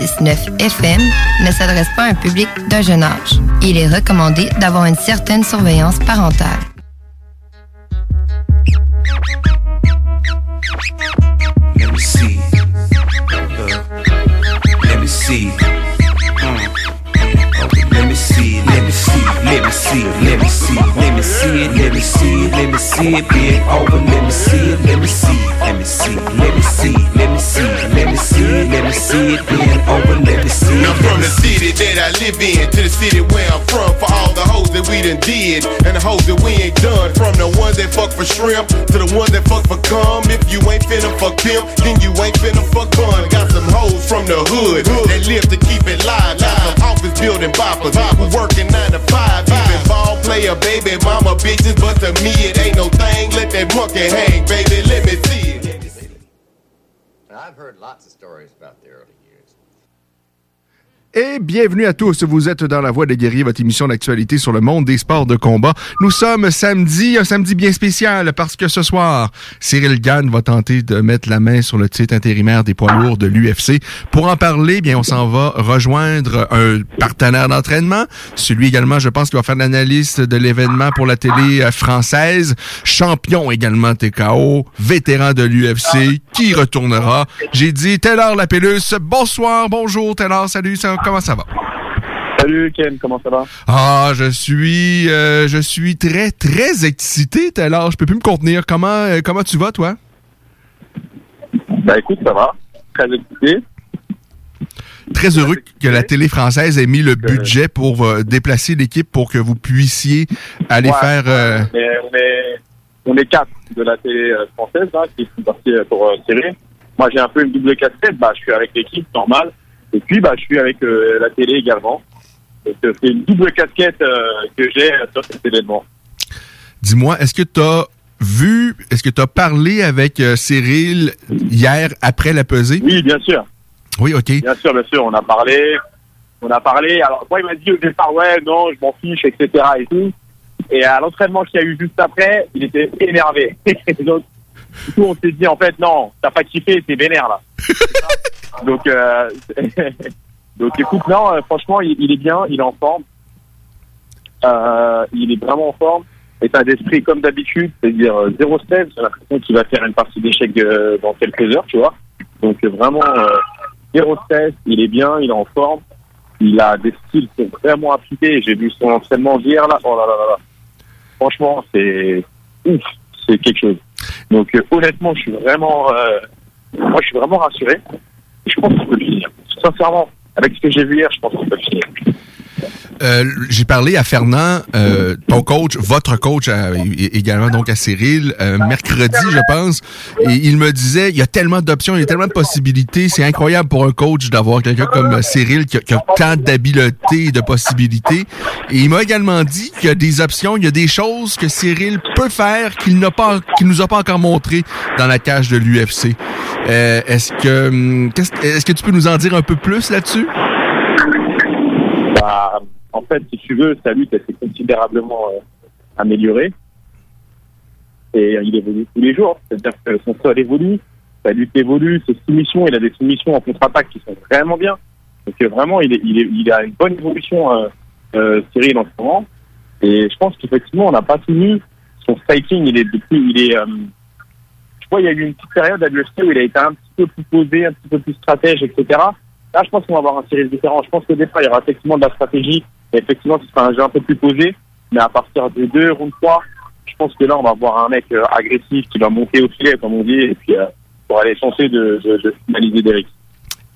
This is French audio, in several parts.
6.9 FM ne s'adresse pas à un public d'un jeune âge. Il est recommandé d'avoir une certaine surveillance parentale. Let me see. Let me see. Let me see it. Let me see it. Let me see it. Bend over. Let me see it. Let me see. Let me see. Let me see. Let me see. Let me see it. Let me see it. Bend over. Let me see. Now from the city that I live in to the city where I'm from, for all the hoes that we done did and the hoes that we ain't done. From the ones that fuck for shrimp to the ones that fuck for cum. If you ain't finna fuck pimp, then you ain't finna fuck bun. Got some hoes from the hood that live to keep it live. Got some office building boppers who working nine to five. Even ball player, baby, mama bitches, but to me it ain't no thing. Let that monkey hang, baby. Let me see it. I've heard lots of stories about years. Et bienvenue à tous. Vous êtes dans La Voix des guerriers, votre émission d'actualité sur le monde des sports de combat. Nous sommes samedi, un samedi bien spécial parce que ce soir, Cyril Gann va tenter de mettre la main sur le titre intérimaire des poids lourds de l'UFC. Pour en parler, bien, on s'en va rejoindre un partenaire d'entraînement. Celui également, je pense, qui va faire l'analyse de l'événement pour la télé euh, française. Champion également TKO, vétéran de l'UFC, qui retournera. J'ai dit Taylor Lapellus. Bonsoir, bonjour Taylor, salut, ça- comment ça va? Salut Ken, comment ça va? Ah, je suis, euh, je suis très, très excité, Taylor. Je peux plus me contenir. Comment, euh, comment tu vas, toi? Bah écoute, ça va. Très excité. Très heureux que la télé française ait mis le budget pour euh, déplacer l'équipe pour que vous puissiez aller Ouais, faire. Mais on est, quatre de la télé française qui sont partis pour tirer. Moi j'ai un peu une double casquette, bah je suis avec l'équipe normal. Et puis bah je suis avec euh, la télé également. Donc euh, c'est une double casquette euh, que j'ai sur cet événement. Dis-moi, est-ce que tu as vu, est-ce que tu as parlé avec Cyril hier après la pesée? Oui, bien sûr. Oui, OK. Bien sûr, bien sûr, on a parlé. On a parlé. Alors moi il m'a dit au départ ouais non je m'en fiche etc et tout. Et à l'entraînement qu'il y a eu juste après, il était énervé. Donc du coup on s'est dit en fait non t'as pas kiffé c'est vénère là. Donc euh, donc écoute non euh, franchement il, est bien, il est en forme. Euh, il est vraiment en forme. État d'esprit comme d'habitude, c'est-à-dire euh, zéro stress. J'ai l'impression qu'il va faire une partie d'échecs euh, dans quelques heures, tu vois. Donc vraiment zéro stress. Il est bien, il est en forme. Il a des styles qui sont vraiment appliqués. J'ai vu son entraînement hier là. Oh là là là là. Franchement, c'est ouf, c'est quelque chose. Donc honnêtement, je suis vraiment, euh, moi je suis vraiment rassuré. Je pense qu'il peut finir. Sincèrement, avec ce que j'ai vu hier, je pense qu'il peut le finir. Euh, J'ai parlé à Fernand, euh, ton coach, votre coach euh, é- également donc à Cyril, euh, mercredi je pense, et il me disait il y a tellement d'options, il y a tellement de possibilités, c'est incroyable pour un coach d'avoir quelqu'un comme euh, Cyril qui a, qui a tant d'habiletés et de possibilités. Et il m'a également dit qu'il y a des options, il y a des choses que Cyril peut faire qu'il n'a pas, qu'il nous a pas encore montré dans la cage de l'UFC. Euh, est-ce que, hum, qu'est-ce- est-ce que tu peux nous en dire un peu plus là-dessus? En fait, si tu veux, sa lutte elle s'est considérablement euh, améliorée. Et euh, il évolue tous les jours. C'est-à-dire que son sol évolue, sa lutte évolue, ses soumissions, il a des soumissions en contre-attaque qui sont vraiment bien. Donc euh, vraiment, il, a une bonne évolution, euh, euh, Cyril, en ce moment. Et je pense qu'effectivement, on n'a pas fini. Son striking, il est depuis, il est, je vois, il y a eu une petite période à l'UFC où il a été un petit peu plus posé, un petit peu plus stratège, etc. Là, je pense qu'on va avoir un Cyril différent. Je pense qu'au départ, il y aura effectivement de la stratégie. Et effectivement, ce sera un jeu un peu plus posé. Mais à partir de deux, round 3, je pense que là, on va voir un mec euh, agressif qui va monter au filet, comme on dit, et puis euh, pour aller tenter de, de, de finaliser Derek.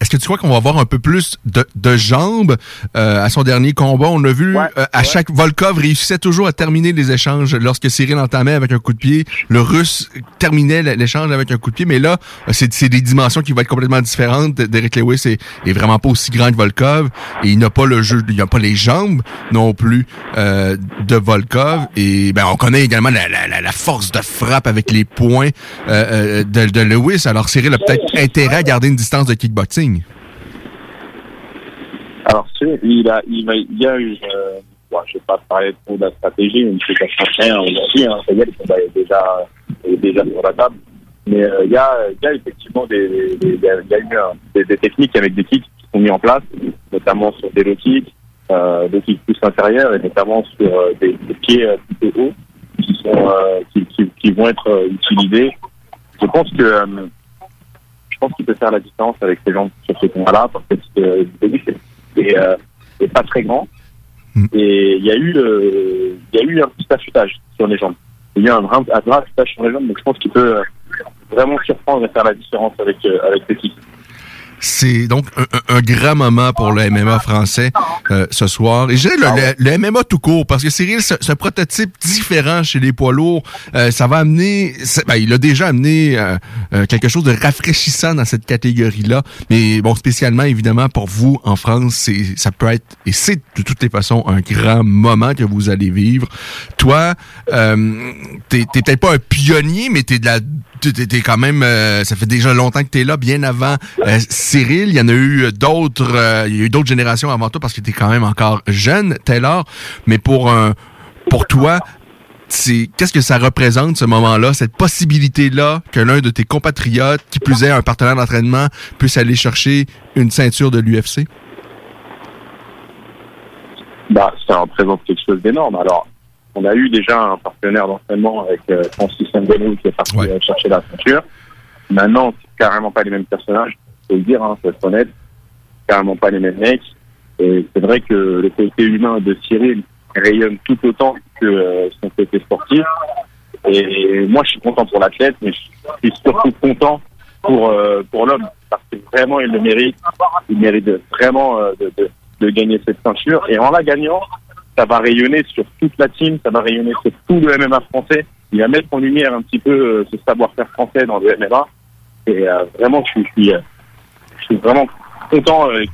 Est-ce que tu crois qu'on va avoir un peu plus de, de jambes euh, à son dernier combat? On a vu, Ouais, euh, à ouais. chaque Volkov réussissait toujours à terminer les échanges lorsque Cyril entamait avec un coup de pied. Le Russe terminait l'échange avec un coup de pied, mais là, c'est c'est des dimensions qui vont être complètement différentes. Derek Lewis est, est vraiment pas aussi grand que Volkov et il n'a pas le jeu, il n'a pas les jambes non plus euh, de Volkov. Et ben on connaît également la, la, la- force de frappe avec les poings euh, euh, de, de Lewis. Alors Cyril a peut-être intérêt à garder une distance de kickboxing. Alors, il, a, il, va- il y a eu, euh, bon, je vais pas parler trop de la stratégie, mais c'est qu'à rien aujourd'hui, hein, ça y est, le combat est déjà, est déjà sur la table. Mais euh, il y, a, il y a effectivement des, des- des- y a eu euh, des, des techniques avec des kicks qui sont mis en place, notamment sur des low kicks, euh, des kicks plus intérieurs et notamment sur euh, des, pieds euh, plutôt hauts qui, sont, euh, qui, qui, qui vont être utilisés. Je pense que je pense qu'il peut faire la différence avec ces gens sur ce combat-là parce que début et, euh, et pas très grand. Et il y a eu euh, il y a eu un petit affûtage sur les jambes. Il y a eu un un vrai affûtage sur les jambes, donc je pense qu'il peut euh, vraiment surprendre et faire la différence avec euh, avec types. C'est donc un, un- grand moment pour le MMA français euh, ce soir. Et je dirais le, le- le MMA tout court, parce que Cyril, c'est un prototype différent chez les poids lourds. Euh, ça va amener, ben, il a déjà amené euh, euh, quelque chose de rafraîchissant dans cette catégorie-là. Mais bon, spécialement évidemment pour vous en France, c'est ça peut être et c'est de toutes les façons un grand moment que vous allez vivre. Toi, euh, t'es t'es peut-être pas un pionnier, mais t'es de la t'es- t'es t'es quand même euh, ça fait déjà longtemps que t'es là bien avant euh, Cyril il y en a eu d'autres euh, il y a eu d'autres générations avant toi parce que t'es quand même encore jeune Taylor mais pour un pour toi qu'est-ce que ça représente ce moment-là cette possibilité là que l'un de tes compatriotes qui plus est un partenaire d'entraînement puisse aller chercher une ceinture de l'UFC Bah, ça représente quelque chose d'énorme. Alors, on a eu déjà un partenaire d'entraînement avec euh, Francis Ngannou qui est parti Ouais. euh, chercher la ceinture. Maintenant, c'est carrément pas les mêmes personnages, faut dire, hein, faut être honnête. Carrément pas les mêmes mecs. Et c'est vrai que le côté humain de Cyril rayonne tout autant que euh, son côté sportif. Et moi, je suis content pour l'athlète, mais je suis surtout content pour euh, pour l'homme parce que vraiment, il le mérite. Il mérite vraiment euh, de, gagner cette ceinture. Et en la gagnant, ça va rayonner sur toute la team, ça va rayonner sur tout le MMA français. Il va mettre en lumière un petit peu ce savoir-faire français dans le MMA. Et vraiment, je suis, suis vraiment content euh,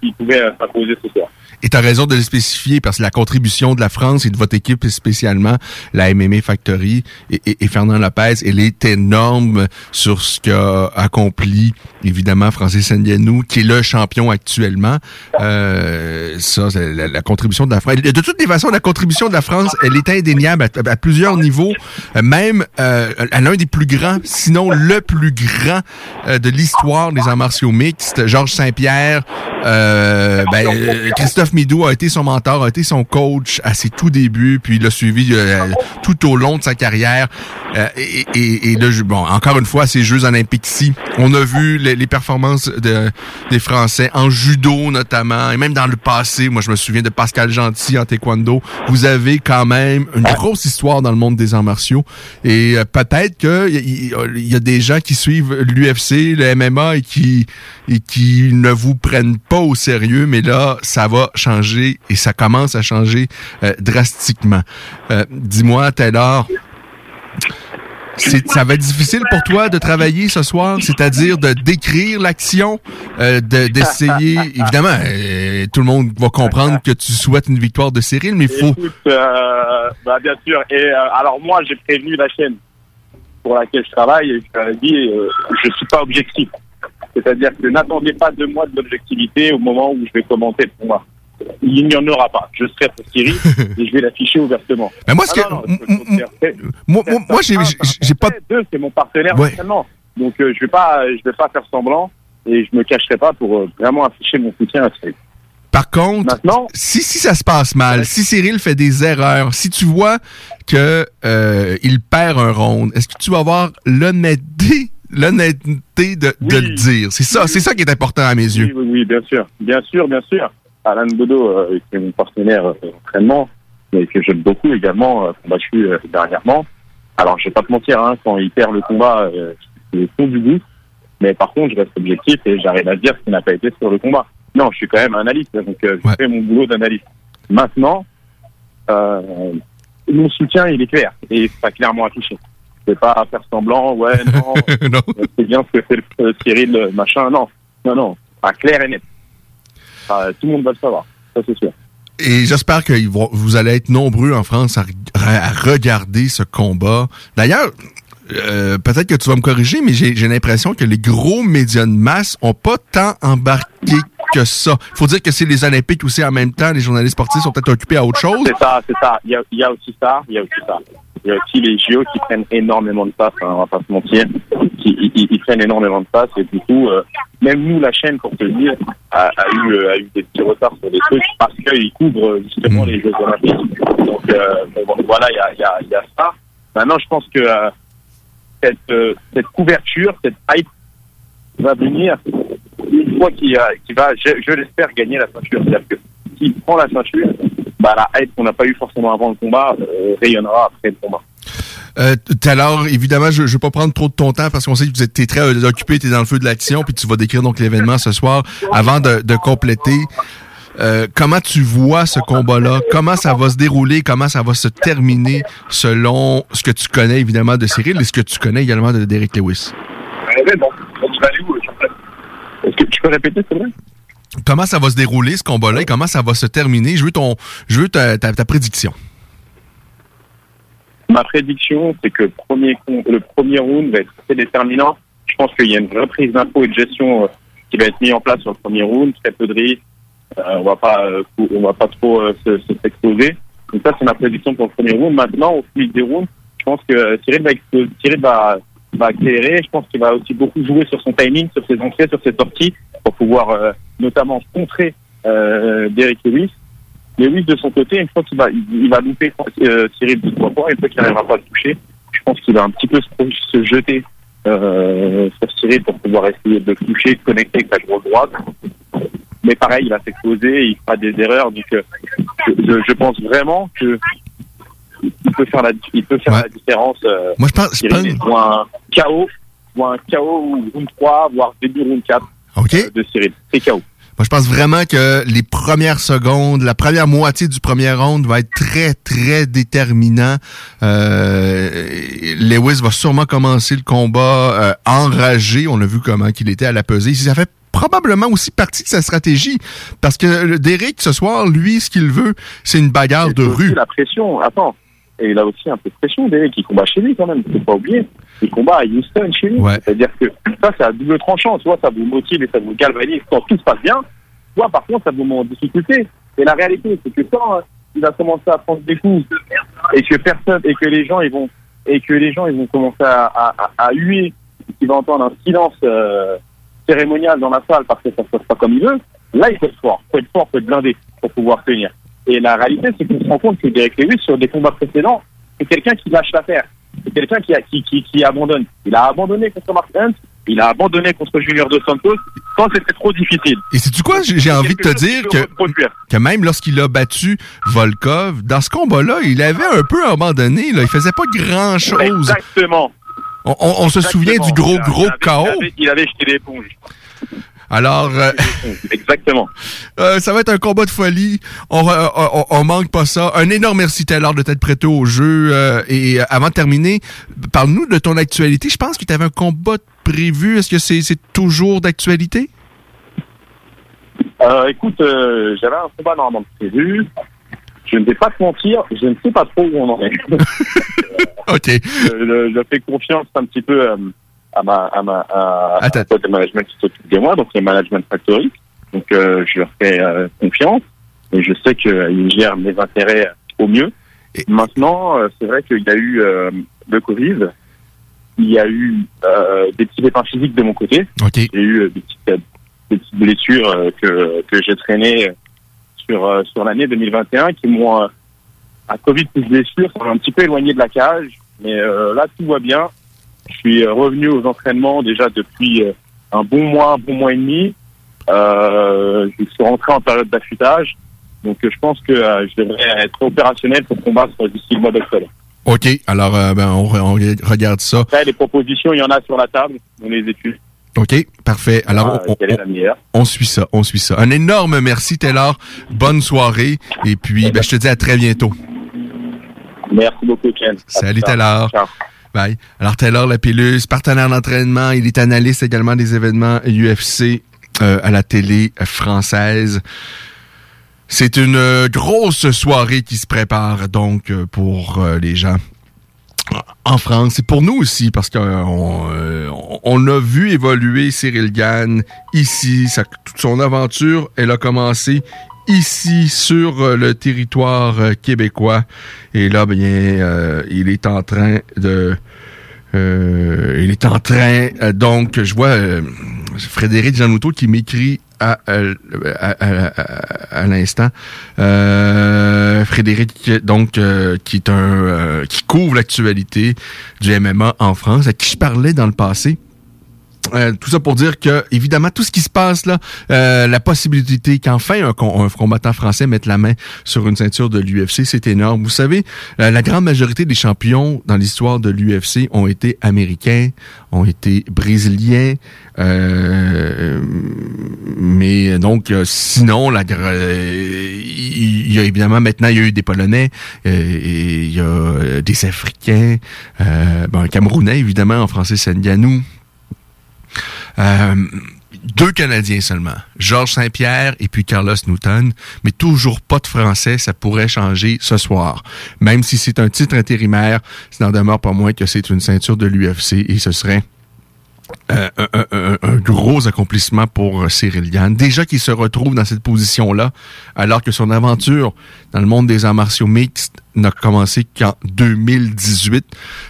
qu'il pouvait euh, s'imposer ce soir. Et tu raison de le spécifier parce que la contribution de la France et de votre équipe spécialement, la MMA Factory et, et- Fernand Lopez, elle est énorme sur ce qu'a accompli évidemment Francis Ngannou, qui est le champion actuellement. Euh, ça, la, la contribution de la France. De toutes les façons, la contribution de la France, elle est indéniable à, à plusieurs niveaux, Euh, même euh, à l'un des plus grands, sinon le plus grand euh, de l'histoire des arts martiaux mixtes, Georges Saint-Pierre. Euh, ben, euh, Christophe Midou a été son mentor, a été son coach à ses tout débuts, puis il l'a suivi euh, tout au long de sa carrière. Euh, et, et, et là, je- bon, encore une fois, ces Jeux olympiques-ci, on a vu les, les performances de, des Français en judo notamment, et même dans le passé. Moi, je me souviens de Pascal Gentil en taekwondo. Vous avez quand même une grosse histoire dans le monde des arts martiaux, et euh, peut-être que il y, y a des gens qui suivent l'UFC, le MMA, et qui et qui ne vous prennent pas au sérieux, mais là, ça va changer et ça commence à changer euh, drastiquement. Euh, Dis-moi, Taylor, ça va être difficile pour toi de travailler ce soir, c'est-à-dire de décrire l'action, euh, de- d'essayer. Évidemment, euh, tout le monde va comprendre que tu souhaites une victoire de Cyril, mais il faut. Euh, bah, bien sûr. Et euh, alors moi, j'ai prévenu la chaîne pour laquelle je travaille et je dit, euh, je suis pas objectif. C'est-à-dire que n'attendez pas de moi de l'objectivité au moment où je vais commenter le combat. Il n'y en aura pas. Je serai pour Cyril et je vais l'afficher ouvertement. Mais moi, ce Ah que- le faire. C'est- Moi, j'ai pas. Deux, c'est mon partenaire Ouais. Donc euh, je vais pas, je vais pas faire semblant et je me cacherai pas pour euh, vraiment afficher mon soutien à Cyril. Par contre, si, si ça se passe mal, si Cyril fait des erreurs, si tu vois que euh, il perd un round, est-ce que tu vas avoir l'honnêteté l'honnêteté de, de le dire? C'est ça, c'est ça qui est important à mes yeux. Oui, oui, oui, bien sûr. Bien sûr, bien sûr. Alain Bodo, euh, qui est mon partenaire euh, d'entraînement, mais que j'aime beaucoup également, euh, combattu euh, dernièrement. Alors, je vais pas te mentir, hein, quand il perd le combat, euh, c'est le fond du goût. Mais par contre, je reste objectif et j'arrive à dire ce qui n'a pas été sur le combat. Non, je suis quand même analyste, donc euh, je fais mon boulot d'analyste. Maintenant, euh, mon soutien, il est clair et a clairement affiché. Vais pas faire semblant, ouais, non, euh, c'est bien ce que fait le, euh, Cyril, euh, machin. Non, non, non, pas clair et net. Tout le monde va le savoir, ça c'est sûr. Et j'espère que vous allez être nombreux en France à regarder ce combat. D'ailleurs, euh, peut-être que tu vas me corriger, mais j'ai l'impression que les gros médias de masse ont pas tant embarqué que ça. faut dire que c'est les Olympiques aussi en même temps. Les journalistes sportifs sont peut-être occupés à autre chose. C'est ça, c'est ça. Il y a, il y a aussi ça, il y a aussi ça. Il y a aussi les JO qui prennent énormément de place, hein, on va pas se mentir. Qui, ils, prennent énormément de place et du coup, euh, même nous, la chaîne, pour te dire, a, a eu, euh, a eu des petits retards sur des trucs parce qu'ils couvrent justement les Jeux Olympiques. Donc, euh, bon, voilà, il y a, il y, a, il y a ça. Maintenant, je pense que euh, cette, euh, cette couverture, cette hype va venir une fois qu'il qu'il va, je, l'espère, gagner la ceinture. C'est-à-dire que s'il prend la ceinture, bah, la hype qu'on n'a pas eu forcément avant le combat euh, rayonnera après le combat. Euh, alors, évidemment, je ne vais pas prendre trop de ton temps parce qu'on sait que vous êtes t'es très occupé, tu es dans le feu de l'action, puis tu vas décrire donc l'événement ce soir. Avant de compléter, euh, comment tu vois ce combat-là? Comment ça va se dérouler? Comment ça va se terminer selon ce que tu connais évidemment de Cyril et ce que tu connais également de Derek Lewis? Est-ce que tu peux répéter, c'est vrai Comment ça va se dérouler ce combat-là et comment ça va se terminer? Je veux ton, je veux ta, ta- ta prédiction. Ma prédiction, c'est que le premier, le premier round va être très déterminant. Je pense qu'il y a une reprise d'info et de gestion euh, qui va être mise en place sur le premier round, très peu de risques. Euh, on va pas, euh, on va pas trop euh, se, se s'exposer. Donc ça, c'est ma prédiction pour le premier round. Maintenant, au fil des rounds, je pense que Cyril va, Cyril va, va accélérer. Je pense qu'il va aussi beaucoup jouer sur son timing, sur ses entrées, sur ses sorties, pour pouvoir notamment contrer euh, Derek Lewis. Lewis, de son côté, une fois qu'il va, il, va louper euh, Cyril de trois points, une fois qu'il n'arrivera pas à le toucher, je pense qu'il va un petit peu se, jeter sur Cyril pour pouvoir essayer de toucher, de connecter avec sa grosse droite. Mais pareil, il va s'exposer, il fera des erreurs. Donc, euh, je, pense vraiment que il peut faire la, il peut faire la différence. euh, Moi, je pense, je ou un KO, ou un KO ou round 3, voire début round 4 euh, de Cyril. C'est KO. Moi, je pense vraiment que les premières secondes, la première moitié du premier round va être très, très déterminant. Euh, Lewis va sûrement commencer le combat euh, enragé. On a vu comment qu'il était à la pesée. Ça fait probablement aussi partie de sa stratégie. Parce que le Derek, ce soir, lui, ce qu'il veut, c'est une bagarre de Il a aussi rue. la pression, attends. Et il a aussi un peu de pression, Derek, il combat chez lui quand même, faut pas oublier. Il combat à Houston chez lui. C'est-à-dire que ça, c'est à double tranchant. Soit ça vous motive et ça vous galvanise quand tout se passe bien, soit par contre, ça vous met en difficulté. Et la réalité, c'est que quand euh, il va commencer à prendre des coups et que personne, et que les gens, ils vont, et que les gens, ils vont commencer à, à, à, à huer, qu'il va entendre un silence euh, cérémonial dans la salle parce que ça se passe pas comme il veut, là, il faut être fort. faut être fort, faut être blindé pour pouvoir tenir. Et la réalité, c'est qu'on se rend compte que Derek Lewis, sur des combats précédents, c'est quelqu'un qui lâche l'affaire. C'est quelqu'un qui, a- qui, qui, qui abandonne. Il a abandonné contre Mark Hunt, il a abandonné contre Junior Dos Santos quand c'était trop difficile. Et c'est tu quoi? J'ai j'ai envie de te dire que, que même lorsqu'il a battu Volkov, dans ce combat-là, il avait un peu abandonné. Là. Il faisait pas grand-chose. Exactement. On, on- on se souvient du gros, gros chaos. Il avait, il avait jeté l'éponge. Alors, euh, Exactement. euh, ça va être un combat de folie. On, va- on, on- manque pas ça. Un énorme merci Taylor de t'être prêté au jeu. euh, et euh, avant de terminer, parle-nous de ton actualité. Je pense que tu avais un combat prévu. Est-ce que c'est toujours d'actualité? Euh, écoute, euh, j'avais un combat normalement prévu. Je ne vais pas te mentir, je ne sais pas trop où on en est. OK. je, je fais confiance un petit peu euh, à ma à ma à, à de management qui s'occupe de moi, donc les Management Factory. Donc euh, je leur fais euh, confiance et je sais qu'ils gèrent mes intérêts au mieux. Maintenant, euh, c'est vrai qu'il y a eu euh, le Covid, il y a eu euh, des petits dépens physiques de mon côté. J'ai eu euh, des petites, euh, des petites blessures euh, que, que j'ai traînées sur, euh, sur l'année 2021 qui m'ont, euh, à Covid plus blessure, un petit peu éloigné de la cage. Mais euh, là, tout va bien. Je suis revenu aux entraînements déjà depuis un bon mois, un bon mois et demi. Euh, je suis rentré en période d'affûtage. Donc je pense que euh, je devrais être opérationnel pour combattre d'ici le mois d'octobre. OK. Alors, euh, ben, on, on regarde ça. Après, les propositions, il y en a sur la table. On les étudie. OK. Parfait. Alors, Ah, on, meilleure? on suit ça. On suit ça. Un énorme merci, Taylor. Bonne soirée. Et puis, ben, je te dis à très bientôt. Merci beaucoup, Ken. Salut. Taylor. Ciao. Bye. Alors, Taylor Lapillus, partenaire d'entraînement, il est analyste également des événements UFC euh, à la télé française. C'est une euh, grosse soirée qui se prépare donc euh, pour euh, les gens en France. Et pour nous aussi, parce qu'on euh, on a vu évoluer Cyril Gann ici. Sa- toute son aventure, elle a commencé ici sur euh, le territoire euh, québécois. Et là, bien, euh, il est en train de... euh, il est en train, euh, donc, je vois euh, Frédéric Janouto qui m'écrit à, à- à- à l'instant. Euh, Frédéric, donc, euh, qui est un euh, qui couvre l'actualité du MMA en France, à qui je parlais dans le passé. Euh, tout ça pour dire que, évidemment, tout ce qui se passe là, euh, la possibilité qu'enfin un, un combattant français mette la main sur une ceinture de l'UFC, c'est énorme. Vous savez, euh, la grande majorité des champions dans l'histoire de l'UFC ont été américains, ont été brésiliens, euh, mais donc euh, sinon, la, il y a évidemment maintenant il y a eu des Polonais, euh, il y a des Africains, bon, un Camerounais évidemment en français c'est Ndianou. Euh, deux Canadiens seulement, Georges Saint-Pierre et puis Carlos Newton, mais toujours pas de Français, ça pourrait changer ce soir. Même si c'est un titre intérimaire, ça n'en demeure pas moins que c'est une ceinture de l'UFC et ce serait euh, un, gros accomplissement pour euh, Cyril Gann. Déjà qu'il se retrouve dans cette position-là, alors que son aventure dans le monde des arts martiaux mixtes n'a commencé qu'en 2018.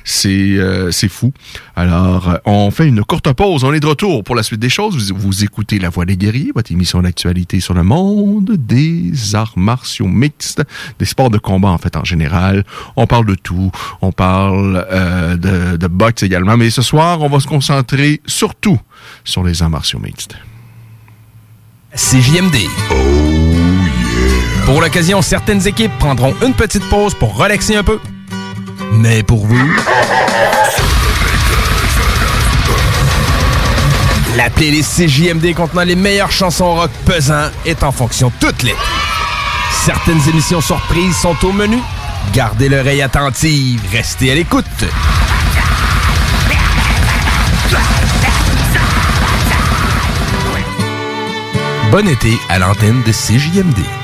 C'est euh, c'est fou. Alors, euh, on fait une courte pause. On est de retour pour la suite des choses. Vous, vous écoutez La Voix des guerriers, votre émission d'actualité sur le monde des arts martiaux mixtes, des sports de combat en fait en général. On parle de tout. On parle euh, de, de boxe également. Mais ce soir, on va se concentrer surtout sur les arts martiaux mixtes. CJMD. Pour l'occasion, certaines équipes prendront une petite pause pour relaxer un peu. Mais pour vous, la playlist CJMD contenant les meilleures chansons rock pesant est en fonction toute l'été. Certaines émissions surprises sont au menu. Gardez l'oreille attentive, restez à l'écoute. Bon été à l'antenne de CJMD.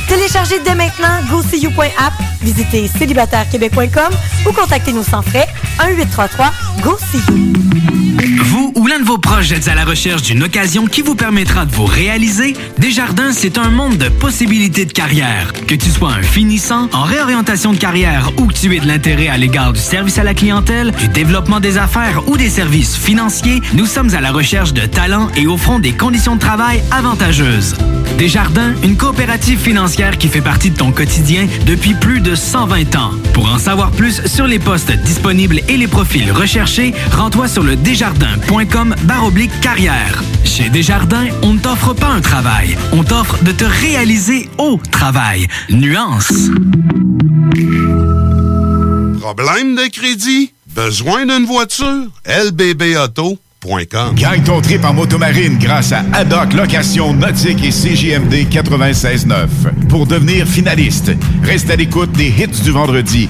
Téléchargez dès maintenant GoSeeYou.app, visitez célibatairequebec.com ou contactez-nous sans frais 1-833-GO-SEE-YOU. Vous ou l'un de vos proches êtes à la recherche d'une occasion qui vous permettra de vous réaliser? Desjardins, c'est un monde de possibilités de carrière. Que tu sois un finissant, en réorientation de carrière ou que tu aies de l'intérêt à l'égard du service à la clientèle, du développement des affaires ou des services financiers, nous sommes à la recherche de talents et offrons des conditions de travail avantageuses. Desjardins, une coopérative financière qui fait partie de ton quotidien depuis plus de 120 ans. Pour en savoir plus sur les postes disponibles et les profils recherchés, rends-toi sur le desjardins.com baroblique carrière. Chez Desjardins, on ne t'offre pas un travail, on t'offre de te réaliser au travail. Nuance. Problème de crédit? Besoin d'une voiture? LBB Auto. Gagne ton trip en motomarine grâce à Haddock Location Nautique et CJMD 96.9. Pour devenir finaliste, reste à l'écoute des hits du vendredi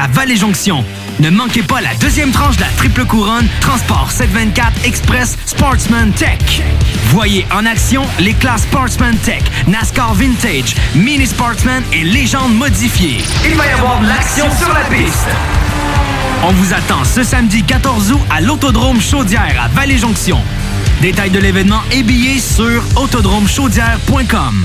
à Vallée-Jonction. Ne manquez pas la deuxième tranche de la triple couronne Transport 724 Express Sportsman Tech. Voyez en action les classes Sportsman Tech, NASCAR Vintage, Mini Sportsman et Légende modifiée. Il va y avoir de l'action sur la piste. On vous attend ce samedi 14 août à l'Autodrome Chaudière à Vallée-Jonction. Détails de l'événement et billets sur autodromechaudière.com.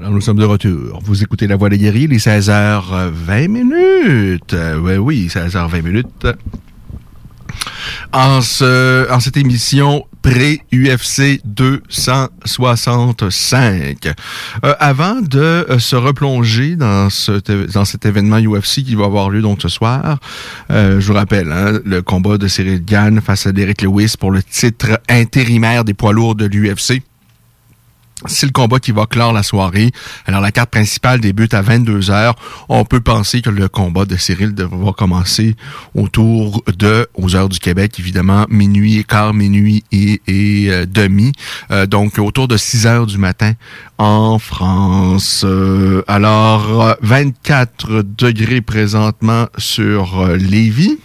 Alors, nous sommes de retour. Vous écoutez La Voix des guerriers, les 16h20 minutes. Euh, oui, oui, 16h20 minutes. En, ce, en cette émission pré-UFC 265. Euh, avant de euh, se replonger dans, ce, dans cet événement UFC qui va avoir lieu donc ce soir, euh, je vous rappelle, hein, le combat de Cyril Gann face à Derek Lewis pour le titre intérimaire des poids lourds de l'UFC. C'est le combat qui va clore la soirée. Alors, la carte principale débute à 22 heures. On peut penser que le combat de Cyril va commencer autour de, aux heures du Québec, évidemment, minuit et quart, minuit et, et euh, demi. Euh, donc, autour de 6 heures du matin en France. Euh, alors, 24 degrés présentement sur Lévis.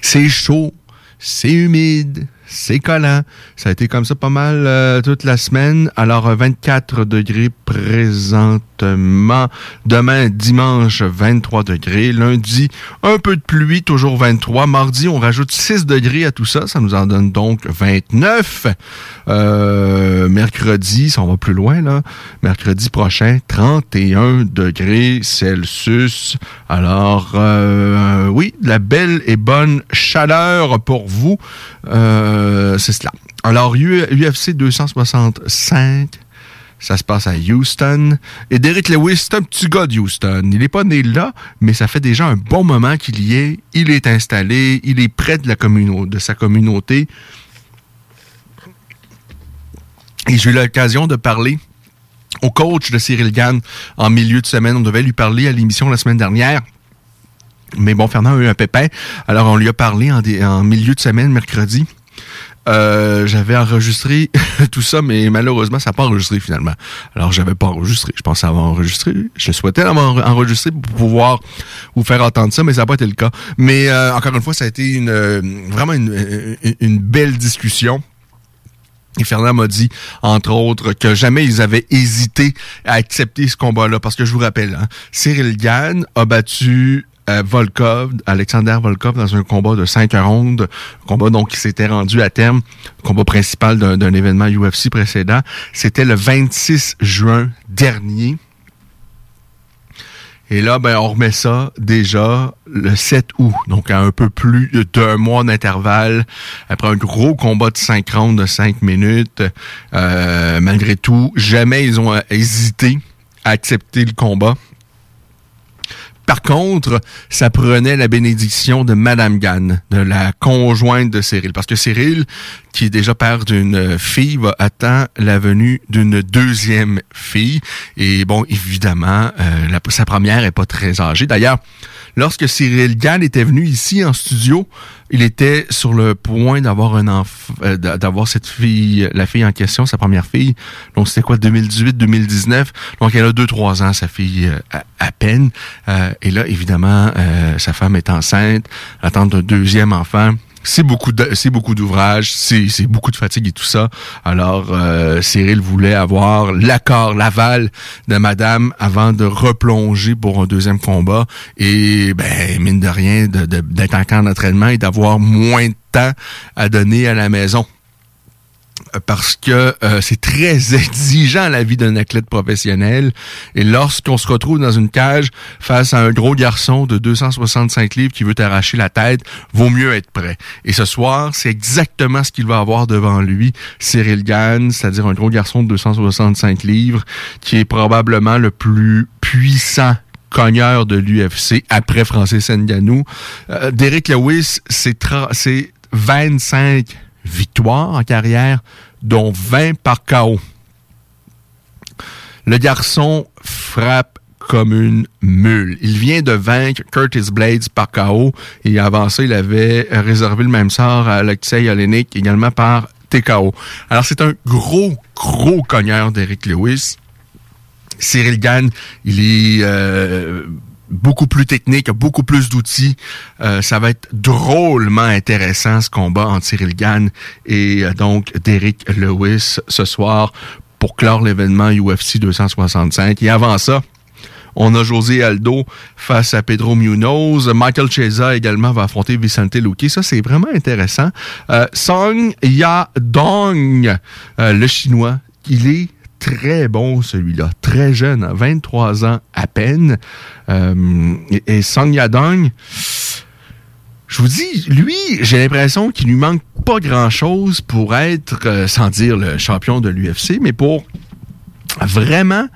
C'est chaud, c'est humide, c'est collant. Ça a été comme ça pas mal euh, toute la semaine. Alors, 24 degrés présentement. Demain, dimanche, 23 degrés. Lundi, un peu de pluie, toujours 23. Mardi, on rajoute 6 degrés à tout ça. Ça nous en donne donc 29. Euh, mercredi, ça on va plus loin, là. Mercredi prochain, 31 degrés Celsius. Alors, euh, oui, la belle et bonne chaleur pour vous. Euh, c'est cela. Alors, UFC 265, ça se passe à Houston. Et Derek Lewis, c'est un petit gars de Houston. Il n'est pas né là, mais ça fait déjà un bon moment qu'il y est. Il est installé, il est près de, de sa communauté. Et j'ai eu l'occasion de parler au coach de Cyril Gann en milieu de semaine. On devait lui parler à l'émission la semaine dernière. Mais bon, Fernand a eu un pépin. Alors, on lui a parlé en, milieu de semaine, mercredi. Euh, j'avais enregistré tout ça, mais malheureusement, ça n'a pas enregistré finalement. Alors, j'avais pas enregistré. Je pensais avoir enregistré. Je souhaitais avoir enregistré pour pouvoir vous faire entendre ça, mais ça n'a pas été le cas. Mais euh, encore une fois, ça a été une vraiment une, une belle discussion. Et Fernand m'a dit, entre autres, que jamais ils avaient hésité à accepter ce combat-là. Parce que je vous rappelle, hein, Cyril Gann a battu euh, Volkov, Alexander Volkov, dans un combat de 5 rondes, combat donc qui s'était rendu à terme, combat principal d'un événement UFC précédent. C'était le 26 juin dernier. Et là, ben, on remet ça déjà le 7 août, donc à un peu plus d'un mois d'intervalle, après un gros combat de 5 rounds de 5 minutes. Euh, malgré tout, jamais ils ont hésité à accepter le combat. Par contre, ça prenait la bénédiction de Madame Gann, de la conjointe de Cyril. Parce que Cyril, qui est déjà père d'une fille, va attendre la venue d'une deuxième fille. Et bon, évidemment, euh, sa première est pas très âgée. D'ailleurs, lorsque Cyril Gann était venu ici en studio, il était sur le point d'avoir un enfant, euh, d'a- d'avoir cette fille, la fille en question, sa première fille. Donc c'était quoi, 2018-2019. Donc elle a deux trois ans, sa fille euh, à, à peine. Euh, et là, évidemment, euh, sa femme est enceinte, attend un deuxième enfant. C'est beaucoup c'est beaucoup d'ouvrages, c'est, beaucoup de fatigue et tout ça. Alors, euh, Cyril voulait avoir l'accord, l'aval de madame avant de replonger pour un deuxième combat. Et, ben, mine de rien, de- de- d'être en camp d'entraînement et d'avoir moins de temps à donner à la maison parce que euh, c'est très exigeant la vie d'un athlète professionnel. Et lorsqu'on se retrouve dans une cage face à un gros garçon de 265 livres qui veut t'arracher la tête, vaut mieux être prêt. Et ce soir, c'est exactement ce qu'il va avoir devant lui, Cyril Gann, c'est-à-dire un gros garçon de 265 livres, qui est probablement le plus puissant cogneur de l'UFC après Francis Ngannou. Euh, Derek Lewis, c'est tra- c'est 25 victoires en carrière, dont 20 par KO. Le garçon frappe comme une mule. Il vient de vaincre Curtis Blades par KO et avant ça, il avait réservé le même sort à Alexei Olenek également par TKO. Alors c'est un gros, gros cogneur d'Eric Lewis. Cyril Gann, il est euh, beaucoup plus technique, beaucoup plus d'outils. Euh, ça va être drôlement intéressant ce combat entre Cyril Gann et euh, donc Derek Lewis ce soir pour clore l'événement UFC 265. Et avant ça, on a José Aldo face à Pedro Munoz. Michael Chiesa également va affronter Vicente Luque. Ça, c'est vraiment intéressant. Euh, Song Yadong, euh, le chinois, il est très bon celui-là, très jeune, hein, 23 ans à peine. Euh, et, et je vous dis, lui, j'ai l'impression qu'il lui manque pas grand-chose pour être, euh, sans dire le champion de l'UFC, mais pour vraiment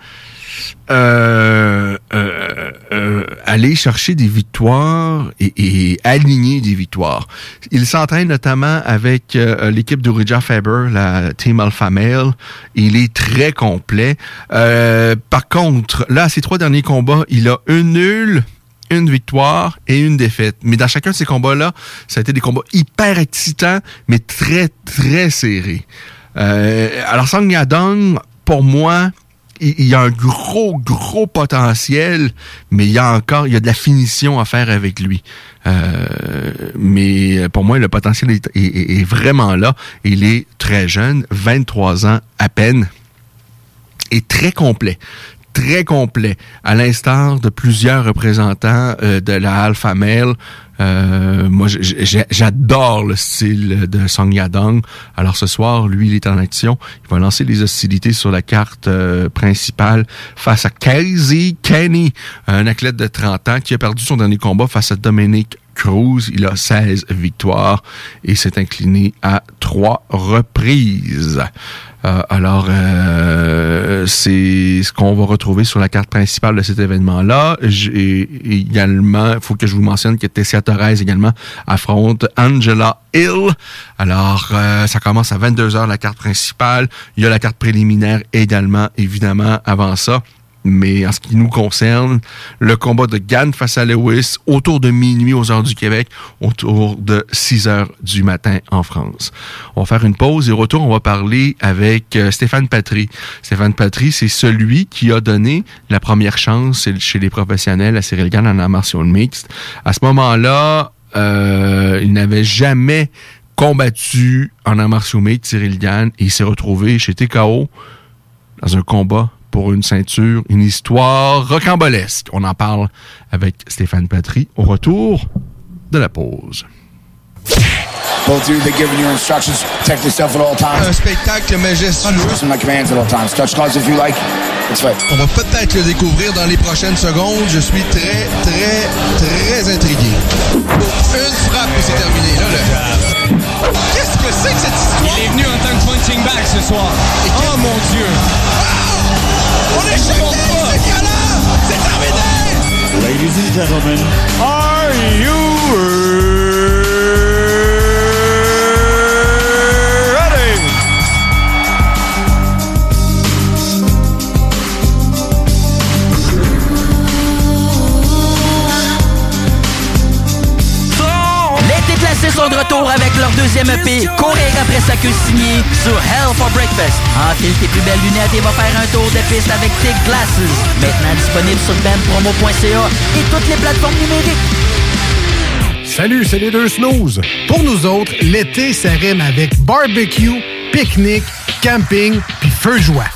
euh, euh, euh, aller chercher des victoires et, et aligner des victoires. Il s'entraîne notamment avec euh, l'équipe de Faber, la Team Alpha Male. Il est très complet. Euh, par contre, là, ces trois derniers combats, il a une nulle, une victoire et une défaite. Mais dans chacun de ces combats-là, ça a été des combats hyper excitants, mais très, très serrés. Alors, Song Yadong, pour moi, il y a un gros, gros potentiel, mais il y a encore, il y a de la finition à faire avec lui. Euh, mais pour moi, le potentiel est vraiment là. Il est très jeune, 23 ans à peine, et très complet. Très complet, à l'instar de plusieurs représentants euh, de la Alpha Male. Euh, moi, j'adore le style de Song Yadong. Alors ce soir, lui, il est en action. Il va lancer les hostilités sur la carte euh, principale face à Casey Kenny, un athlète de 30 ans qui a perdu son dernier combat face à Dominic Cruz. Il a 16 victoires et s'est incliné à trois reprises. Euh, alors, euh, c'est ce qu'on va retrouver sur la carte principale de cet événement-là. J'ai également, il faut que je vous mentionne que Tessia Torres également affronte Angela Hill. Alors, euh, ça commence à 22h la carte principale. Il y a la carte préliminaire également, évidemment, avant ça. Mais en ce qui nous concerne, le combat de Gann face à Lewis autour de minuit aux heures du Québec, autour de 6 heures du matin en France. On va faire une pause et retour, on va parler avec euh, Stéphane Patry. Stéphane Patry, c'est celui qui a donné la première chance chez les professionnels à Cyril Gann en art martial mixte. À ce moment-là, euh, il n'avait jamais combattu en art martial mixte Cyril Gann et il s'est retrouvé chez TKO dans un combat pour une ceinture, une histoire rocambolesque. On en parle avec Stéphane Patry au retour de la pause. Both of you, they're giving you instructions. Protect yourself at all times. Un spectacle majestueux. Listen to my commands at all times. Touch cards if you like. It's right. On va peut-être le découvrir dans les prochaines secondes. Je suis très, très, très intrigué. Une frappe et c'est terminé. Là, le... Qu'est-ce que c'est que cette histoire? Il est venu en tant que punching bag ce soir. Oh mon Dieu! Ladies and gentlemen, are you de retour avec leur deuxième EP, Courir après sa queue signée sur Hell for Breakfast. Enfile tes plus belles lunettes et va faire un tour de piste avec Thick Glasses. Maintenant disponible sur bandpromo.ca et toutes les plateformes numériques. Salut, c'est les deux snooze. Pour nous autres, l'été, ça avec barbecue, pique-nique, camping puis feu joie.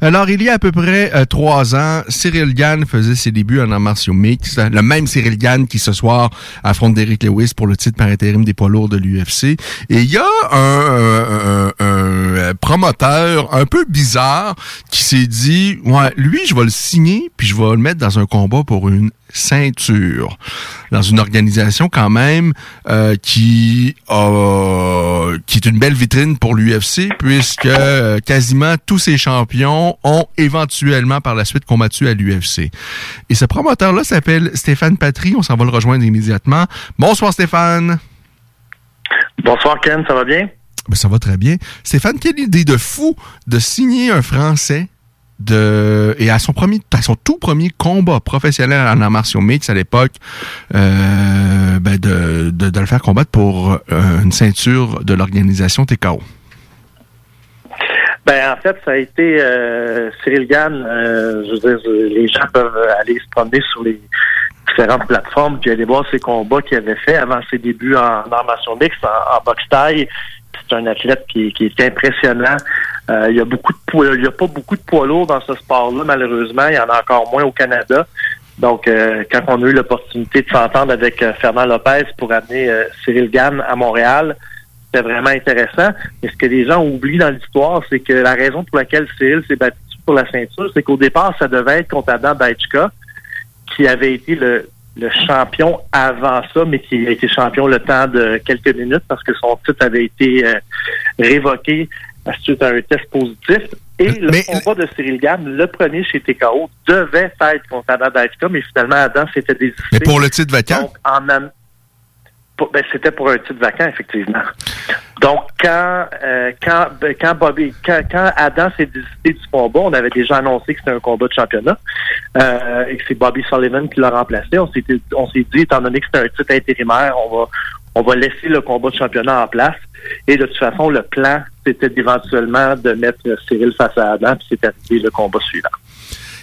Alors, il y a à peu près euh, trois ans, Cyril Gann faisait ses débuts en arts martiaux mixtes. Le même Cyril Gann qui, ce soir, affronte Derrick Lewis pour le titre par intérim des poids lourds de l'UFC. Et il y a un, un- un promoteur un peu bizarre qui s'est dit, ouais, lui, je vais le signer, puis je vais le mettre dans un combat pour une ceinture dans une organisation quand même euh, qui a- qui est une belle vitrine pour l'UFC puisque euh, quasiment tous ses champions ont éventuellement par la suite combattu à l'UFC. Et ce promoteur là s'appelle Stéphane Patry, on s'en va le rejoindre immédiatement. Bonsoir Stéphane. Bonsoir Ken, ça va bien? Ben, ça va très bien. Stéphane, quelle idée de fou de signer un Français et à son tout premier combat professionnel en arts martiaux mixtes à l'époque euh, ben de, le faire combattre pour euh, une ceinture de l'organisation TKO. Ben en fait, ça a été euh, Cyril Gann. je veux dire, les gens peuvent aller se promener sur les différentes plateformes puis aller voir ses combats qu'il avait fait avant ses débuts en, en armation mixte, en, boxe taille. C'est un athlète qui est impressionnant. Euh, il y a beaucoup de il y a pas beaucoup de poids lourds dans ce sport-là, malheureusement. Il y en a encore moins au Canada. Donc, euh, quand on a eu l'opportunité de s'entendre avec euh, Fernand Lopez pour amener euh, Cyril Gann à Montréal, c'était vraiment intéressant. Mais ce que les gens oublient dans l'histoire, c'est que la raison pour laquelle Cyril s'est battu pour la ceinture, c'est qu'au départ, ça devait être contre Adam Baechka, qui avait été le, champion avant ça, mais qui a été champion le temps de quelques minutes parce que son titre avait été révoqué suite à un test positif. Et le combat de Cyril Gann, le premier chez TKO, devait être contre Adam Baechka, mais finalement, Adam s'était désisté. Mais pour le titre vacant? Donc, en am- ben, c'était pour un titre vacant, effectivement. Donc, quand euh, quand ben, quand Bobby, quand, quand Adam s'est désisté du combat, on avait déjà annoncé que c'était un combat de championnat euh, et que c'est Bobby Sullivan qui l'a remplacé. On s'est dit, étant donné que c'était un titre intérimaire, on va on va laisser le combat de championnat en place. Et de toute façon, le plan, c'était éventuellement de mettre Cyril face à Adam, puis c'est arrivé le combat suivant.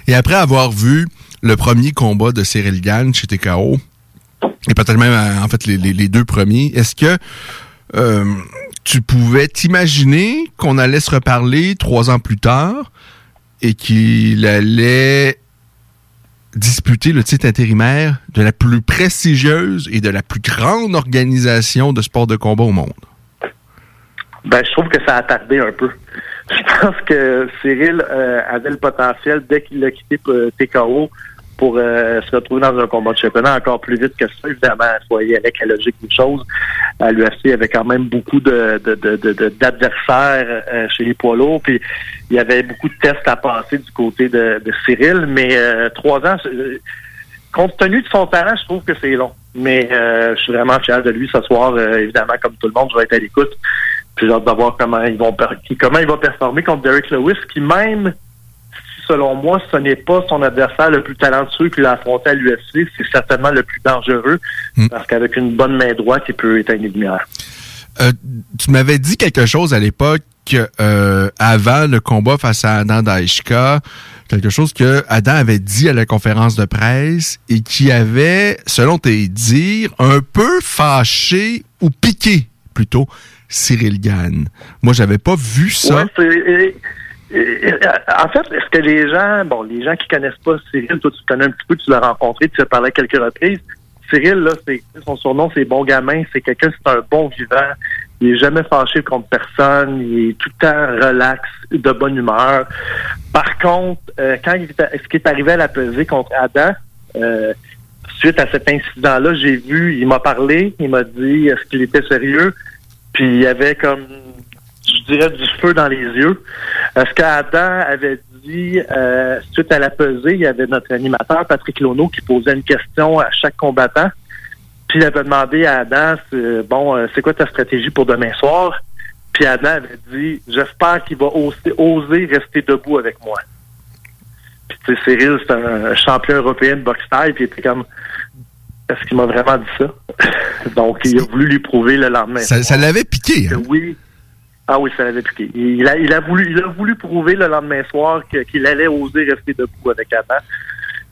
Et après avoir vu le premier combat de Cyril Gann chez TKO, et peut-être même euh, en fait les, deux premiers, est-ce que euh, tu pouvais t'imaginer qu'on allait se reparler trois ans plus tard et qu'il allait disputer le titre intérimaire de la plus prestigieuse et de la plus grande organisation de sport de combat au monde? Ben, je trouve que ça a tardé un peu. Je pense que Cyril euh, avait le potentiel dès qu'il a quitté euh, TKO pour euh, se retrouver dans un combat de championnat encore plus vite que ça. Évidemment, il faut aller avec la logique des choses. À l'UFC, il y avait quand même beaucoup de, de, de, de- d'adversaires euh, chez les poids lourds. Puis il y avait beaucoup de tests à passer du côté de, Cyril. Mais euh, trois ans, euh, compte tenu de son talent, je trouve que c'est long. Mais euh, je suis vraiment fier de lui ce soir. Évidemment, comme tout le monde, je vais être à l'écoute. Puis j'ai hâte de voir comment ils vont comment il va performer contre Derek Lewis, qui même selon moi, ce n'est pas son adversaire le plus talentueux qu'il a affronté à l'UFC, c'est certainement le plus dangereux, parce qu'avec une bonne main droite, il peut éteindre les lumières. Euh, tu m'avais dit quelque chose à l'époque euh, avant le combat face à Adam Daishka, quelque chose que Adam avait dit à la conférence de presse et qui avait, selon tes dires, un peu fâché ou piqué plutôt Cyril Gann. Moi, j'avais pas vu ça. Ouais, et- en fait, est-ce que les gens, bon, les gens qui connaissent pas Cyril, toi tu le connais un petit peu, tu l'as rencontré, tu as parlé à quelques reprises. Cyril, là, c'est son surnom, c'est bon gamin, c'est quelqu'un, c'est un bon vivant. Il est jamais fâché contre personne, il est tout le temps relax, de bonne humeur. Par contre, euh, quand il est, ce qui est arrivé à la pesée contre Adam, euh, suite à cet incident-là, j'ai vu, il m'a parlé, il m'a dit est-ce qu'il était sérieux, puis il avait comme je dirais du feu dans les yeux. Est-ce qu'Adam avait dit, euh, suite à la pesée, il y avait notre animateur, Patrick Lono, qui posait une question à chaque combattant. Puis il avait demandé à Adam, c'est- bon, euh, c'est quoi ta stratégie pour demain soir? Puis Adam avait dit, j'espère qu'il va oser, oser rester debout avec moi. Puis tu sais, Cyril, c'est un champion européen de boxe taille, puis il était comme, est-ce qu'il m'a vraiment dit ça? Donc, il a voulu lui prouver le lendemain. Ça, ça l'avait piqué. hein? Oui. Ah oui, ça l'avait piqué. Il a, il a voulu, il a voulu prouver le lendemain soir qu'il allait oser rester debout avec Adam.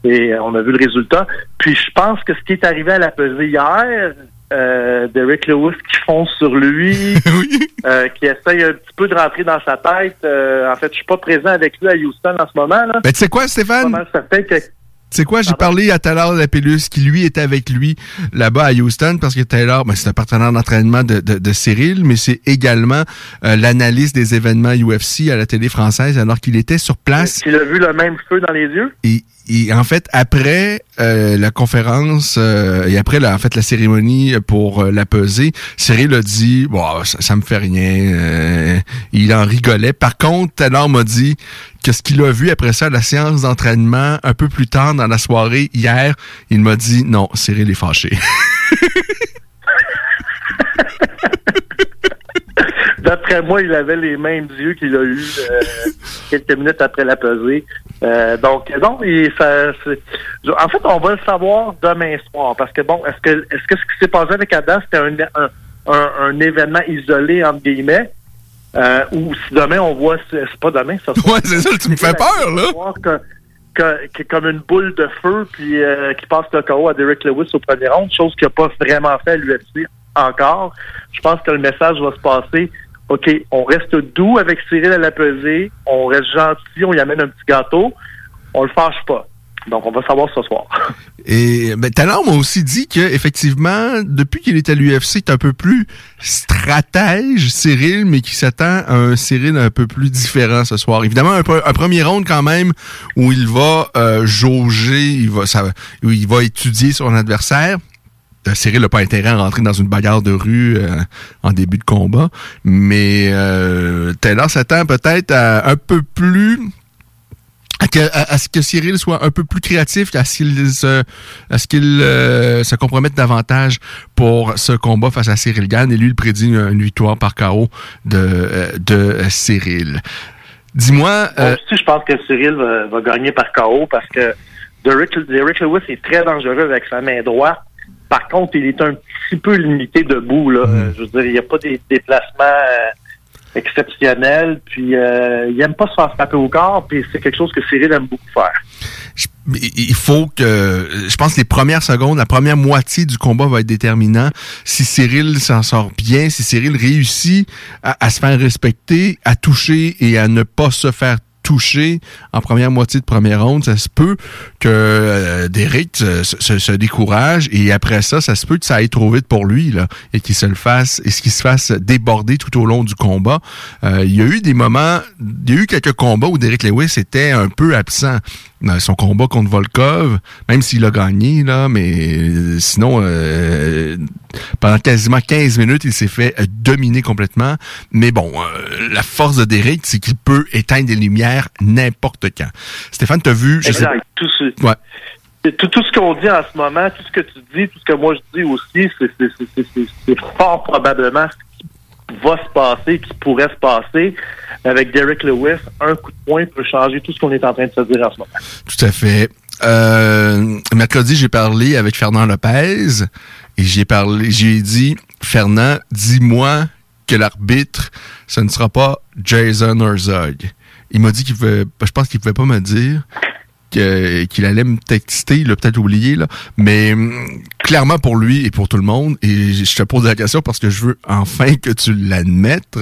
Et euh, on a vu le résultat. Puis je pense que ce qui est arrivé à la pesée hier, euh, Derek Lewis qui fonce sur lui, euh, qui essaye un petit peu de rentrer dans sa tête. Euh, en fait, je suis pas présent avec lui à Houston en ce moment. Là. Ben, tu sais quoi, Stéphane? Certain que C'est quoi, j'ai parlé à Taylor Lapellus, qui lui était avec lui là-bas à Houston, parce que Taylor, ben, c'est un partenaire d'entraînement de, de, de Cyril, mais c'est également euh, l'analyste des événements UFC à la télé française, alors qu'il était sur place. qu'il a vu le même feu dans les yeux? Et, et en fait, après euh, la conférence euh, et après la, en fait la cérémonie pour euh, la pesée, Cyril a dit bon, ça, me fait rien. euh, il en rigolait. Par contre, Taylor m'a dit que ce qu'il a vu après ça, la séance d'entraînement, un peu plus tard dans la soirée hier, il m'a dit non, Cyril est fâché. D'après moi, il avait les mêmes yeux qu'il a eu euh, quelques minutes après la pesée. Euh, donc, non, il- ça, en fait, on va le savoir demain soir. Parce que bon, est-ce que est-ce que ce qui s'est passé avec Adam, c'était un, un, un, un événement isolé entre guillemets, euh, ou si demain on voit, c'est c'est pas demain, ça. Ouais, c'est ça, tu me fais peur, là. Que, que, que comme une boule de feu, puis euh, qui passe le KO à Derek Lewis au premier round, chose qu'il n'a pas vraiment fait à l'UFC encore. Je pense que le message va se passer. OK, on reste doux avec Cyril à la pesée, on reste gentil, on y amène un petit gâteau, on le fâche pas. Donc, on va savoir ce soir. Et ben, Talon m'a aussi dit que effectivement, depuis qu'il est à l'UFC, c'est un peu plus stratège, Cyril, mais qui s'attend à un Cyril un peu plus différent ce soir. Évidemment, un, pre- un premier round quand même où il va euh, jauger, il va, où il va étudier son adversaire. Euh, Cyril n'a pas intérêt à rentrer dans une bagarre de rue euh, en début de combat, mais euh, Taylor s'attend peut-être à un peu plus à, ce que Cyril soit un peu plus créatif, à ce qu'il se, à euh, compromette davantage pour ce combat face à Cyril Gann. Et lui, il prédit une, victoire par KO de, de Cyril. Dis-moi, euh, je pense que Cyril va, gagner par KO parce que Derek, Derek Lewis est très dangereux avec sa main droite. Par contre, il est un petit peu limité debout. Là. Euh, Je veux dire, il n'y a pas des déplacements euh, exceptionnels. Puis, euh, il aime pas se faire frapper au corps. Puis, c'est quelque chose que Cyril aime beaucoup faire. il faut que, je pense que les premières secondes, la première moitié du combat va être déterminant. Si Cyril s'en sort bien, si Cyril réussit à, à se faire respecter, à toucher et à ne pas se faire toucher en première moitié de première ronde, ça se peut que euh, Derek se, se- se décourage et après ça, ça se peut que ça aille trop vite pour lui là et qu'il se le fasse et qu'il se fasse déborder tout au long du combat. Euh, il y a eu des moments, il y a eu quelques combats où Derek Lewis était un peu absent dans son combat contre Volkov, même s'il a gagné là, mais euh, sinon euh, pendant quasiment 15 minutes, il s'est fait euh, dominer complètement. Mais bon, euh, la force de Derek, c'est qu'il peut éteindre des lumières n'importe quand. Stéphane, t'as vu, je sais Exact. Tout ce- Ouais. tout, tout ce qu'on dit en ce moment, tout ce que tu dis, tout ce que moi je dis aussi, c'est fort probablement ce qui va se passer, qui pourrait se passer. Avec Derek Lewis, un coup de poing peut changer tout ce qu'on est en train de se dire en ce moment. Tout à fait. Euh, mercredi, j'ai parlé avec Fernand Lopez et j'ai parlé, j'ai dit, Fernand, dis-moi que l'arbitre, ce ne sera pas Jason Herzog. Il m'a dit qu'il pouvait, je pense qu'il pouvait pas me dire qu'il allait me texter, il l'a peut-être oublié, là. Mais clairement pour lui et pour tout le monde, et je te pose la question parce que je veux enfin que tu l'admettes.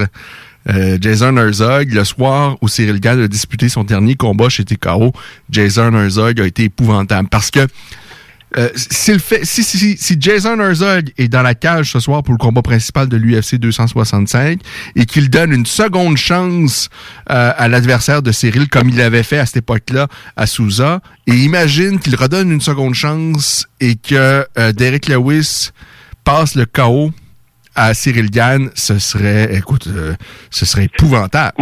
Euh, Jason Herzog, le soir où Cyril Gann a disputé son dernier combat chez TKO, Jason Herzog a été épouvantable parce que euh, s'il fait, si, si, si, si Jason Herzog est dans la cage ce soir pour le combat principal de l'UFC 265 et qu'il donne une seconde chance euh, à l'adversaire de Cyril comme il l'avait fait à cette époque-là à Souza, et imagine qu'il redonne une seconde chance et que euh, Derek Lewis passe le KO à Cyril Gann, ce serait, écoute, ce serait épouvantable.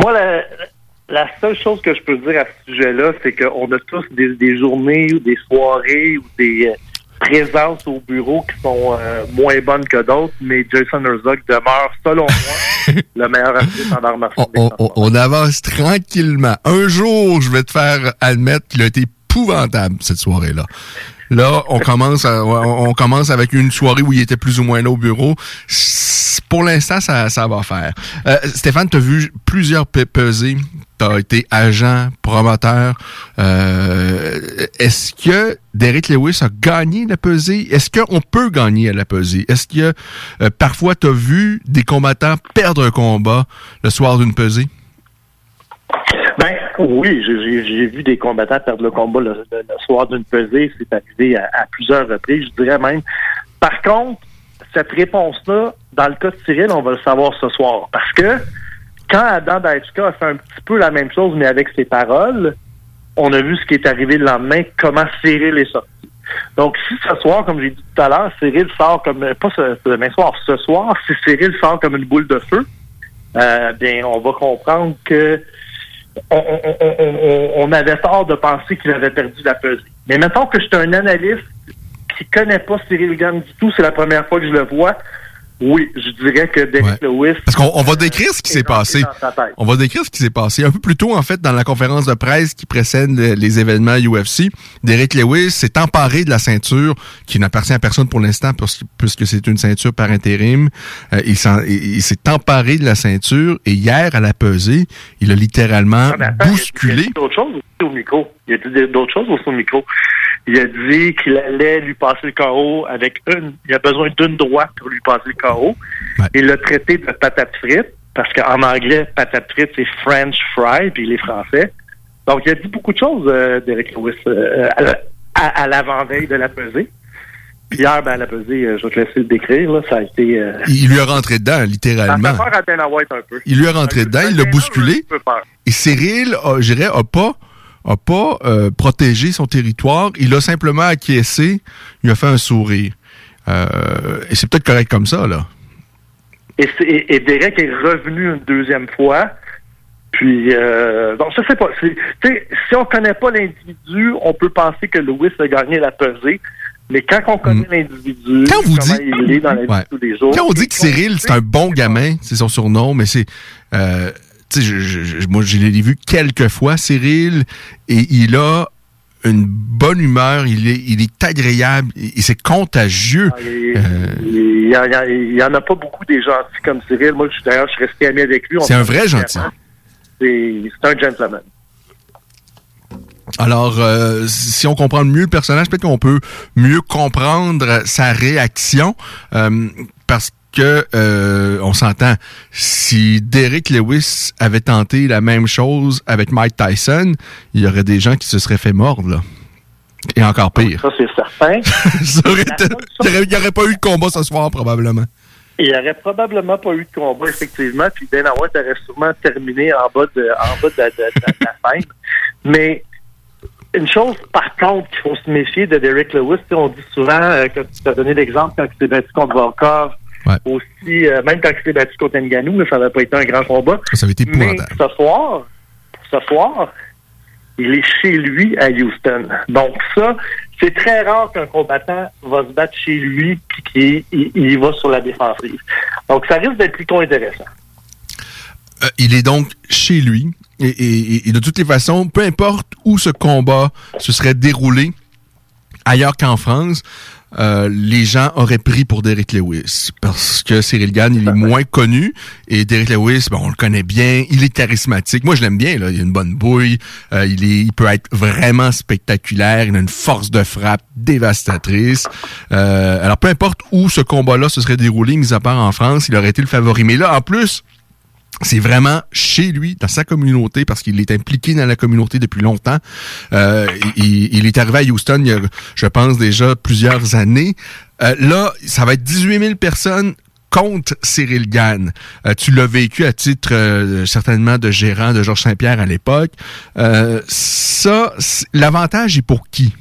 La seule chose que je peux dire à ce sujet-là, c'est qu'on a tous des, des journées ou des soirées ou des euh, présences au bureau qui sont euh, moins bonnes que d'autres, mais Jason Herzog demeure, selon moi, le meilleur artiste en. On, on- on avance tranquillement. Un jour, je vais te faire admettre qu'il a été épouvantable, cette soirée-là. Là, on commence, on commence avec une soirée où il était plus ou moins là au bureau. Pour l'instant, ça, va faire. Euh, Stéphane, tu vu plusieurs pe- pesées. Tu as été agent, promoteur. Euh, Est-ce que Derek Lewis a gagné la pesée? Est-ce qu'on peut gagner à la pesée? Est-ce que euh, parfois tu vu des combattants perdre un combat le soir d'une pesée? Oui, j'ai- vu des combattants perdre le combat le, soir d'une pesée. C'est arrivé à, plusieurs reprises, je dirais même. Par contre, cette réponse-là, dans le cas de Cyril, on va le savoir ce soir. Parce que quand Adam Daïchka a fait un petit peu la même chose, mais avec ses paroles, on a vu ce qui est arrivé le lendemain, comment Cyril est sorti. Donc, si ce soir, comme j'ai dit tout à l'heure, Cyril sort comme, pas ce demain soir, ce soir, si Cyril sort comme une boule de feu, euh, bien, on va comprendre que on, avait tort de penser qu'il avait perdu la pesée. Mais mettons que je suis un analyste qui connaît pas Cyril Gann du tout, c'est la première fois que je le vois. Oui, je dirais que Derek Lewis. Parce qu'on on va décrire ce qui s'est passé. On va décrire ce qui s'est passé. Un peu plus tôt, en fait, dans la conférence de presse qui précède le- les événements UFC, Derek Lewis s'est emparé de la ceinture qui n'appartient à personne pour l'instant puisque c'est une ceinture par intérim. Euh, il s'est emparé de la ceinture et hier, à la pesée, il a littéralement Ah, attends, bousculé. Il a dit d'autres choses aussi au micro. Il a dit d'autres choses aussi au micro. Il a dit qu'il allait lui passer le KO avec une. Il a besoin d'une droite pour lui passer le KO. Il l'a traité de patate frite, parce qu'en anglais, patate frite, c'est French fry, puis il est français. Donc, il a dit beaucoup de choses, euh, Derek Lewis, euh, à, la- à- à l'avant-veille de la pesée. Hier, ben, la pesée, euh, je vais te laisser le décrire, là, ça a été... Euh, Il lui a rentré dedans, ça littéralement. fait peur à Dana White un peu. Il lui est rentré dedans, il l'a bousculé. Et Cyril, a- je dirais, a pas, a pas euh, protégé son territoire. Il a simplement acquiescé. Il a fait un sourire. Euh, et c'est peut-être correct comme ça, là. Et, c'est- et, et Derek est revenu une deuxième fois. Puis, euh, sais pas. c'est- tu sais, Si on connaît pas l'individu, on peut penser que Lewis a gagné la pesée. Mais quand on connaît l'individu, Mm. Quand vous comment dites- il est dans la vie Ouais. de tous les jours. Quand on dit que Cyril, c'est un bon gamin, c'est son surnom, mais c'est... Euh, je- je- je- moi, je l'ai vu quelques fois, Cyril, et il a une bonne humeur, il est, il est agréable, et c'est contagieux. Ah, il, Euh, il y en, a pas beaucoup des gentils comme Cyril. Moi, je suis d'ailleurs, je suis resté ami avec lui. C'est un vrai gentil. c'est un gentleman. Alors, euh, si on comprend mieux le personnage, peut-être qu'on peut mieux comprendre sa réaction, euh, parce que euh, on s'entend. Si Derek Lewis avait tenté la même chose avec Mike Tyson, il y aurait des gens qui se seraient fait mordre là. Et encore pire. Ça, c'est certain. Ça aurait été- il n'y aurait, pas eu de combat ce soir probablement. Il n'y aurait probablement pas eu de combat, effectivement, puis Dana White aurait sûrement terminé en bas de, en bas de, de- de- de la scène. Mais une chose, par contre, qu'il faut se méfier de Derek Lewis, on dit souvent, euh, que tu as donné l'exemple quand il s'est battu contre Volkov, aussi, euh, même quand il s'est battu contre Ngannou, mais ça n'avait pas été un grand combat. Ça avait été Mais ce soir, ce soir, il est chez lui à Houston. Donc ça, c'est très rare qu'un combattant va se battre chez lui puis qu'il il, il y va sur la défensive. Donc ça risque d'être plutôt intéressant. Euh, il est donc chez lui. Et, et- et de toutes les façons, peu importe où ce combat se serait déroulé, ailleurs qu'en France, euh, les gens auraient pris pour Derek Lewis. Parce que Cyril Gann, il est moins connu. Et Derek Lewis, bon, on le connaît bien. Il est charismatique. Moi, je l'aime bien. Là. Il a une bonne bouille. Euh, il, est, il peut être vraiment spectaculaire. Il a une force de frappe dévastatrice. Euh, alors, peu importe où ce combat-là se serait déroulé, mis à part en France, il aurait été le favori. Mais là, en plus, c'est vraiment chez lui, dans sa communauté, parce qu'il est impliqué dans la communauté depuis longtemps. Euh, il, il est arrivé à Houston il y a, je pense, déjà plusieurs années. Euh, là, ça va être 18 000 personnes contre Cyril Gann. Euh, tu l'as vécu à titre certainement de gérant de Georges Saint-Pierre à l'époque. Ça, l'avantage est pour qui?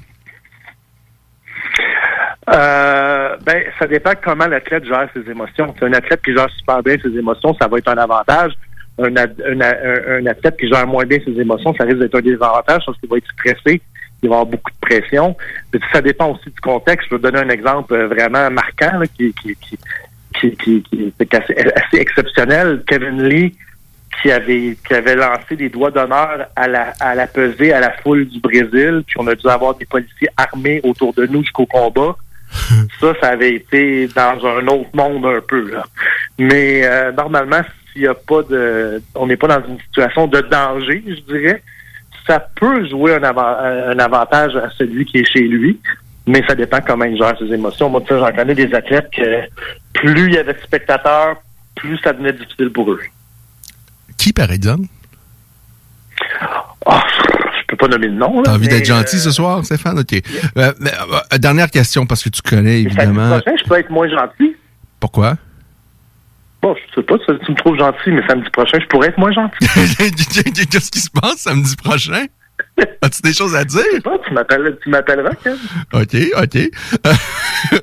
Euh, ben, ça dépend comment l'athlète gère ses émotions. Un athlète qui gère super bien ses émotions, ça va être un avantage. un, un, un- athlète qui gère moins bien ses émotions, ça risque d'être un désavantage parce qu'il va être stressé, il va avoir beaucoup de pression. Puis ça dépend aussi du contexte. Je vais donner un exemple euh, vraiment marquant là, qui, qui, qui, qui, qui, qui est assez, assez exceptionnel. Kevin Lee, qui avait qui avait lancé des doigts d'honneur à la à la pesée à la foule du Brésil, puis on a dû avoir des policiers armés autour de nous jusqu'au combat. Ça, ça avait été dans un autre monde un peu là. Mais euh, normalement, s'il y a pas de, on n'est pas dans une situation de danger, je dirais. Ça peut jouer un, avant- un avantage à celui qui est chez lui, mais ça dépend comment il gère ses émotions. Moi, tu sais, j'en connais des athlètes que plus il y avait de spectateurs, plus ça devenait difficile pour eux. Qui, par exemple? Je peux pas nommer le nom. T'as envie d'être gentil euh, ce soir, Stéphane? OK. Euh, mais, euh, dernière question, parce que tu connais, samedi évidemment. prochain, je peux être moins gentil. Pourquoi? Bon, je sais pas, tu tu me trouves gentil, mais samedi prochain, je pourrais être moins gentil. Qu'est-ce qui se passe samedi prochain? As-tu des choses à dire? Je sais pas, tu m'appelleras, Ken. OK, OK. Euh,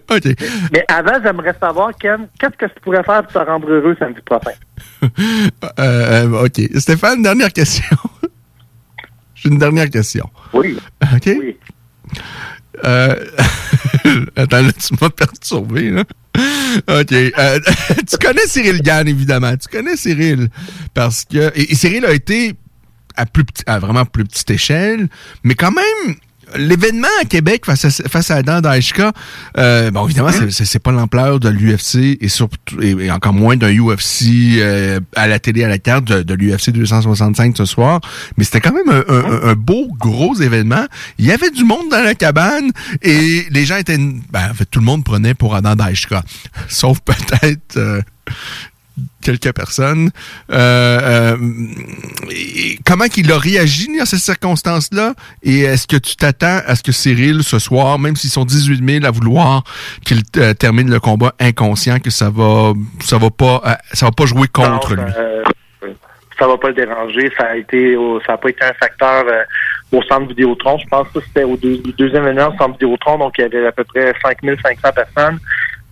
OK. Mais avant, j'aimerais savoir, Ken, qu'est-ce que tu pourrais faire pour te rendre heureux samedi prochain? Euh, OK. Stéphane, dernière question. J'ai une dernière question. Oui. OK? Euh, Attends, là, tu m'as perturbé, là. OK. Euh, tu connais Cyril Gann, évidemment. Tu connais Cyril. Parce que. Et, et Cyril a été à, plus petit- à vraiment plus petite échelle, mais quand même. L'événement à Québec face à, face à Adam Daishka, euh, bon évidemment c'est- pas l'ampleur de l'UFC et surtout et, et encore moins d'un UFC euh, à la télé à la carte de, de l'UFC 265 ce soir, mais c'était quand même un, un- un beau gros événement. Il y avait du monde dans la cabane et les gens étaient, ben, en fait tout le monde prenait pour Adam Daishka, sauf peut-être euh, quelques personnes. Euh, euh, comment qu'il a réagi dans ces circonstances-là? Et est-ce que tu t'attends à ce que Cyril, ce soir, même s'ils sont 18 000 à vouloir qu'il euh, termine le combat inconscient, que ça va ça va pas ça va pas jouer contre Non, lui? ça va pas le déranger. Ça a été, ça a pas été un facteur euh, au centre Vidéotron. Je pense que c'était au deux- deuxième événement au centre Vidéotron, donc il y avait à peu près 5500 personnes.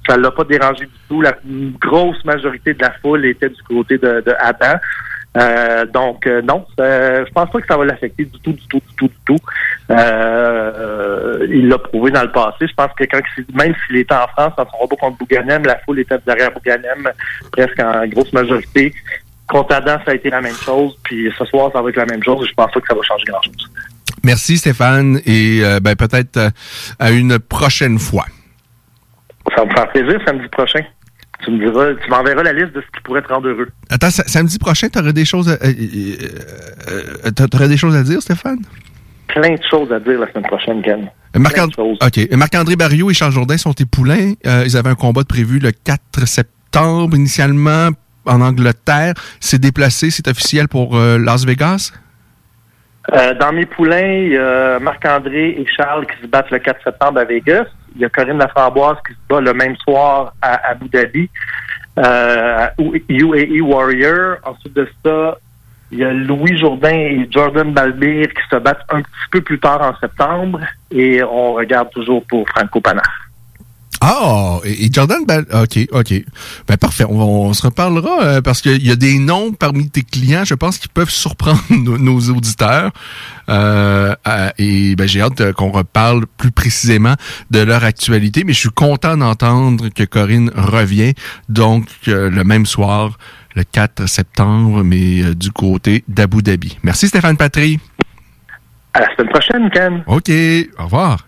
Ça l'a pas dérangé du tout. La grosse majorité de la foule était du côté de, de Adam. Euh, donc euh, non, euh, je pense pas que ça va l'affecter du tout, du tout, du tout, du tout. Euh, euh, il l'a prouvé dans le passé. Je pense que quand même s'il était en France dans son robot contre Bouganem, la foule était derrière Bouganem presque en grosse majorité. Contre Adam, ça a été la même chose. Puis ce soir, ça va être la même chose. Je pense pas que ça va changer grand-chose. Merci Stéphane et euh, ben, peut-être à une prochaine fois. Ça va me faire plaisir samedi prochain. Tu me diras, tu m'enverras la liste de ce qui pourrait te rendre heureux. Attends, sa- samedi prochain, tu aurais des choses à, euh, euh, euh, des choses à dire, Stéphane? Plein de choses à dire la semaine prochaine, Ken. Marc OK. Marc-André Barriot et Charles Jourdain sont tes poulains. Euh, ils avaient un combat de prévu le 4 septembre initialement en Angleterre. C'est déplacé, c'est officiel pour Las Vegas? Euh, dans mes poulains, il y a Marc-André et Charles qui se battent le 4 septembre à Vegas. Il y a Corinne Laframboise qui se bat le même soir à Abu Dhabi. Euh, UAE Warrior. Ensuite de ça, il y a Louis Jourdain et Jordan Balbir qui se battent un petit peu plus tard en septembre. Et on regarde toujours pour Franco Panaf. Ah, et Jordan, ben, OK, OK. Ben, parfait. On, se reparlera euh, parce qu'il y a des noms parmi tes clients, je pense, qui peuvent surprendre nos, nos auditeurs. Euh, et ben, j'ai hâte euh, qu'on reparle plus précisément de leur actualité, mais je suis content d'entendre que Corinne revient, donc euh, le même soir, le 4 septembre, mais du côté d'Abu Dhabi. Merci Stéphane Patry. À la semaine prochaine, Ken. OK, au revoir.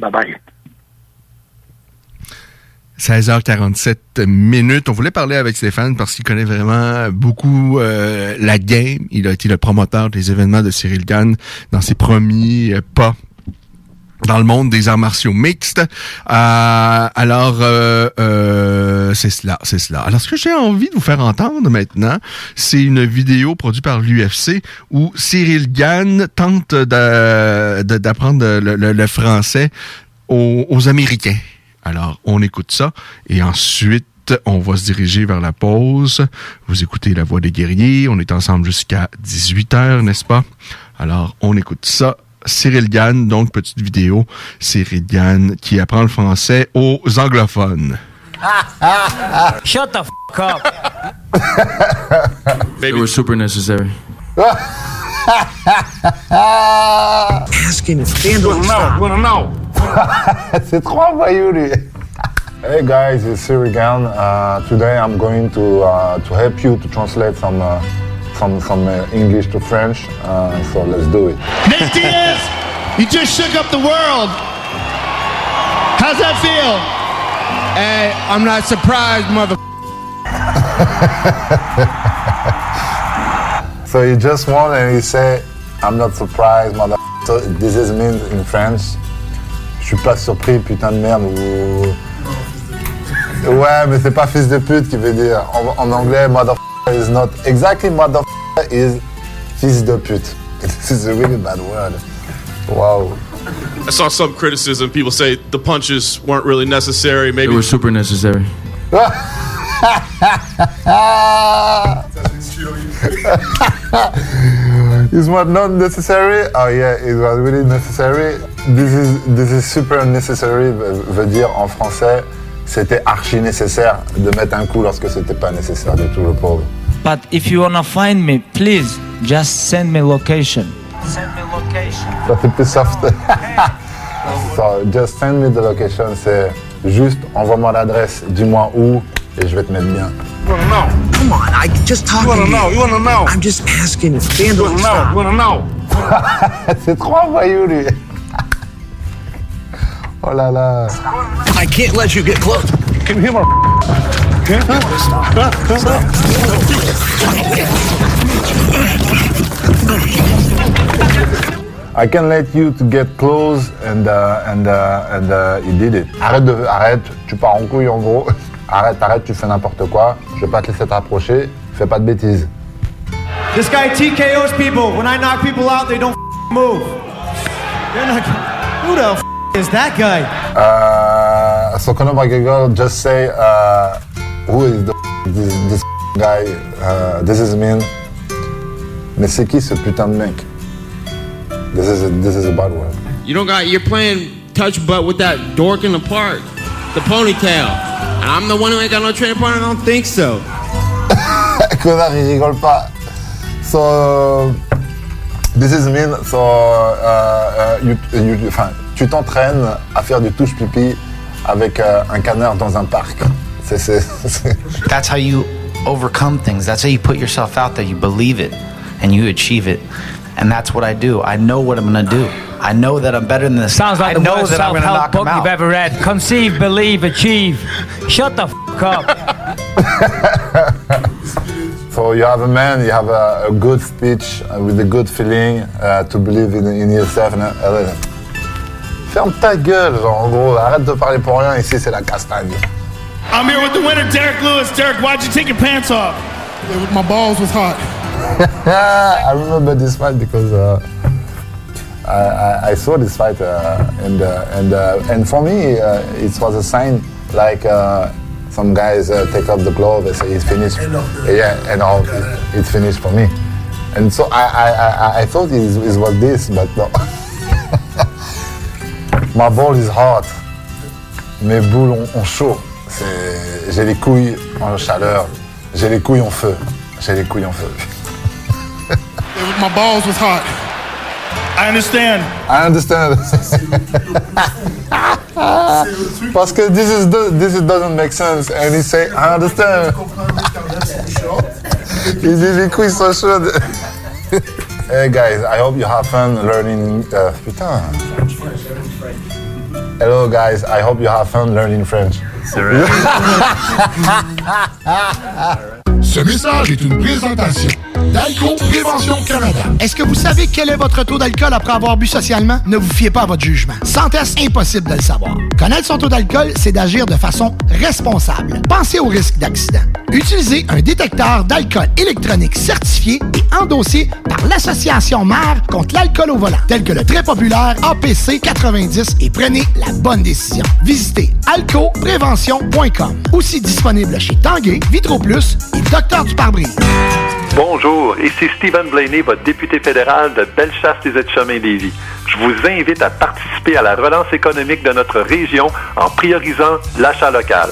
Bye bye. 16h47 minutes. On voulait parler avec Stéphane parce qu'il connaît vraiment beaucoup euh, la game. Il a été le promoteur des événements de Cyril Gann dans ses premiers euh, pas dans le monde des arts martiaux mixtes. Euh, alors, euh, euh, c'est cela, c'est cela. Alors, ce que j'ai envie de vous faire entendre maintenant, c'est une vidéo produite par l'UFC où Cyril Gann tente d'apprendre le, français aux Américains. Alors, on écoute ça et ensuite, on va se diriger vers la pause. Vous écoutez La Voix des guerriers. On est ensemble jusqu'à 18h, n'est-ce pas? Alors, on écoute ça. Cyril Gann, donc petite vidéo. Cyril Gann qui apprend le français aux anglophones. Shut the fuck up. They were super necessary. Asking if wanna know. C'est trop voyou lui. Hey guys, it's Sirigan. Uh, today I'm going to uh, to help you to translate some uh, some some uh, English to French. Uh, so let's do it. Nate Diaz, you just shook up the world. How's that feel? Hey, I'm not surprised, mother. So he just won and he say, I'm not surprised, mother. So this is means in French. Je suis pas surpris, putain de merde. Ou... Ouais, mais c'est pas fils de pute qui veut dire. En, en anglais, mother is not exactly mother is fils de pute. This is a really bad word. Wow. I saw some criticism. People say the punches weren't really necessary. Maybe They were super necessary. Is what not necessary? Oh yeah, it was really necessary. This is this is super necessary veut dire en français c'était archi nécessaire de mettre un coup lorsque c'était pas nécessaire du tout le pauvre. But if you wanna find me, please just send me location. Send me location. Ça fait plus soft. so, just send me the location, c'est juste envoie-moi l'adresse, dis-moi où et je vais te mettre bien. You wanna know? Come on, I just talking. You wanna know, you wanna know? I'm just asking if Scandal. You wanna know, you wanna know? c'est trop voyou lui. Oh là là. I can't let you get close. Can you hear my I can let you to get close and uh, and uh, and uh, he did it. Arrête de arrête, tu pars en couille en gros. Arrête, arrête, tu fais n'importe quoi. Je vais pas te laisser t'approcher. Fais pas de bêtises. This guy TKOs people. When I knock people out, they don't f- move. They're not. Who the f- is that guy? Uh, so Conor McGregor just say uh, who is the this, this guy? Uh, this is mean. Mais c'est qui ce putain de mec? This is a, this is a bad word. You don't got. You're playing touch butt with that dork in the park, the ponytail. And I'm the one who ain't got no training partner. I don't think so. Connard, il rigole pas. So, this is mean. So, uh, uh, you, you, enfin, tu t'entraînes à faire du touche pipi avec euh, un canard dans un parc. C'est, c'est, c'est- That's how you overcome things. That's how you put yourself out there. You believe it and you achieve it. And that's what I do. I know what I'm going to do. I know that I'm better than this. Sounds like I the know worst that I'm going to self-help knock him book you've ever read. Conceive, believe, achieve. Shut the f up. So you have a man, you have a, a good speech uh, with a good feeling uh, to believe in, in yourself. and, uh, ferme ta gueule, genre, en gros, arrête de parler pour rien, ici c'est la castagne. I'm here with the winner, Derek Lewis. Derek, why'd you take your pants off? My balls was hot. I remember this fight because uh, I, I, I saw this fight uh, and uh, and uh, and for me uh, it was a sign like uh, some guys uh, take off the glove and say it's finished. Yeah, and all, it's finished for me. And so I I, I, I thought it, it was this, but no. My ball is hot. Mes boules ont, ont chaud. J'ai les couilles en chaleur. J'ai les couilles en feu. J'ai les couilles en feu. My balls was hot. I understand. I understand. Parce que this is do- this is doesn't make sense. And he say, I understand. Il dit les couilles sont chaudes. hey guys, I hope you have fun learning. Uh, putain. Hello guys, I hope you have fun learning French. Ce message est une présentation d'Alco Prévention Canada. Est-ce que vous savez quel est votre taux d'alcool après avoir bu socialement? Ne vous fiez pas à votre jugement. Sans test, impossible de le savoir. Connaître son taux d'alcool, c'est d'agir de façon responsable. Pensez au risque d'accident. Utilisez un détecteur d'alcool électronique certifié et endossé par l'Association mère contre l'alcool au volant, tel que le très populaire APC 90 et prenez la bonne décision. Visitez alcoprévention.com. Aussi disponible chez Tanguay, Vitro Plus et Docteur du pare-brise. Bonjour, ici Stephen Blaney, votre député fédéral de Bellechasse-les-Etchemins-Lévis. Je vous invite à participer à la relance économique de notre région en priorisant l'achat local.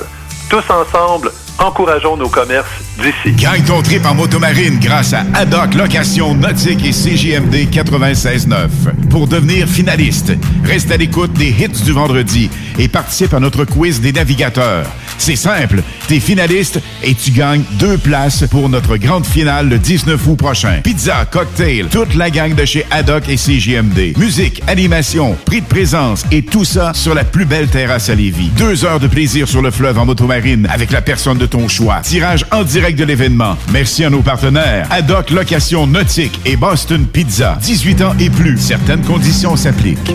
Tous ensemble, Encourageons nos commerces d'ici. Gagne ton trip en motomarine grâce à Haddock Location Nautique et CJMD 96.9. Pour devenir finaliste, reste à l'écoute des hits du vendredi et participe à notre quiz des navigateurs. C'est simple, t'es finaliste et tu gagnes deux places pour notre grande finale le 19 août prochain. Pizza, cocktail, toute la gang de chez Haddock et CJMD. Musique, animation, prix de présence et tout ça sur la plus belle terrasse à Lévis. Deux heures de plaisir sur le fleuve en motomarine avec la personne de ton choix. Tirage en direct de l'événement. Merci à nos partenaires. Haddock Location Nautique et Boston Pizza. 18 ans et plus. Certaines conditions s'appliquent.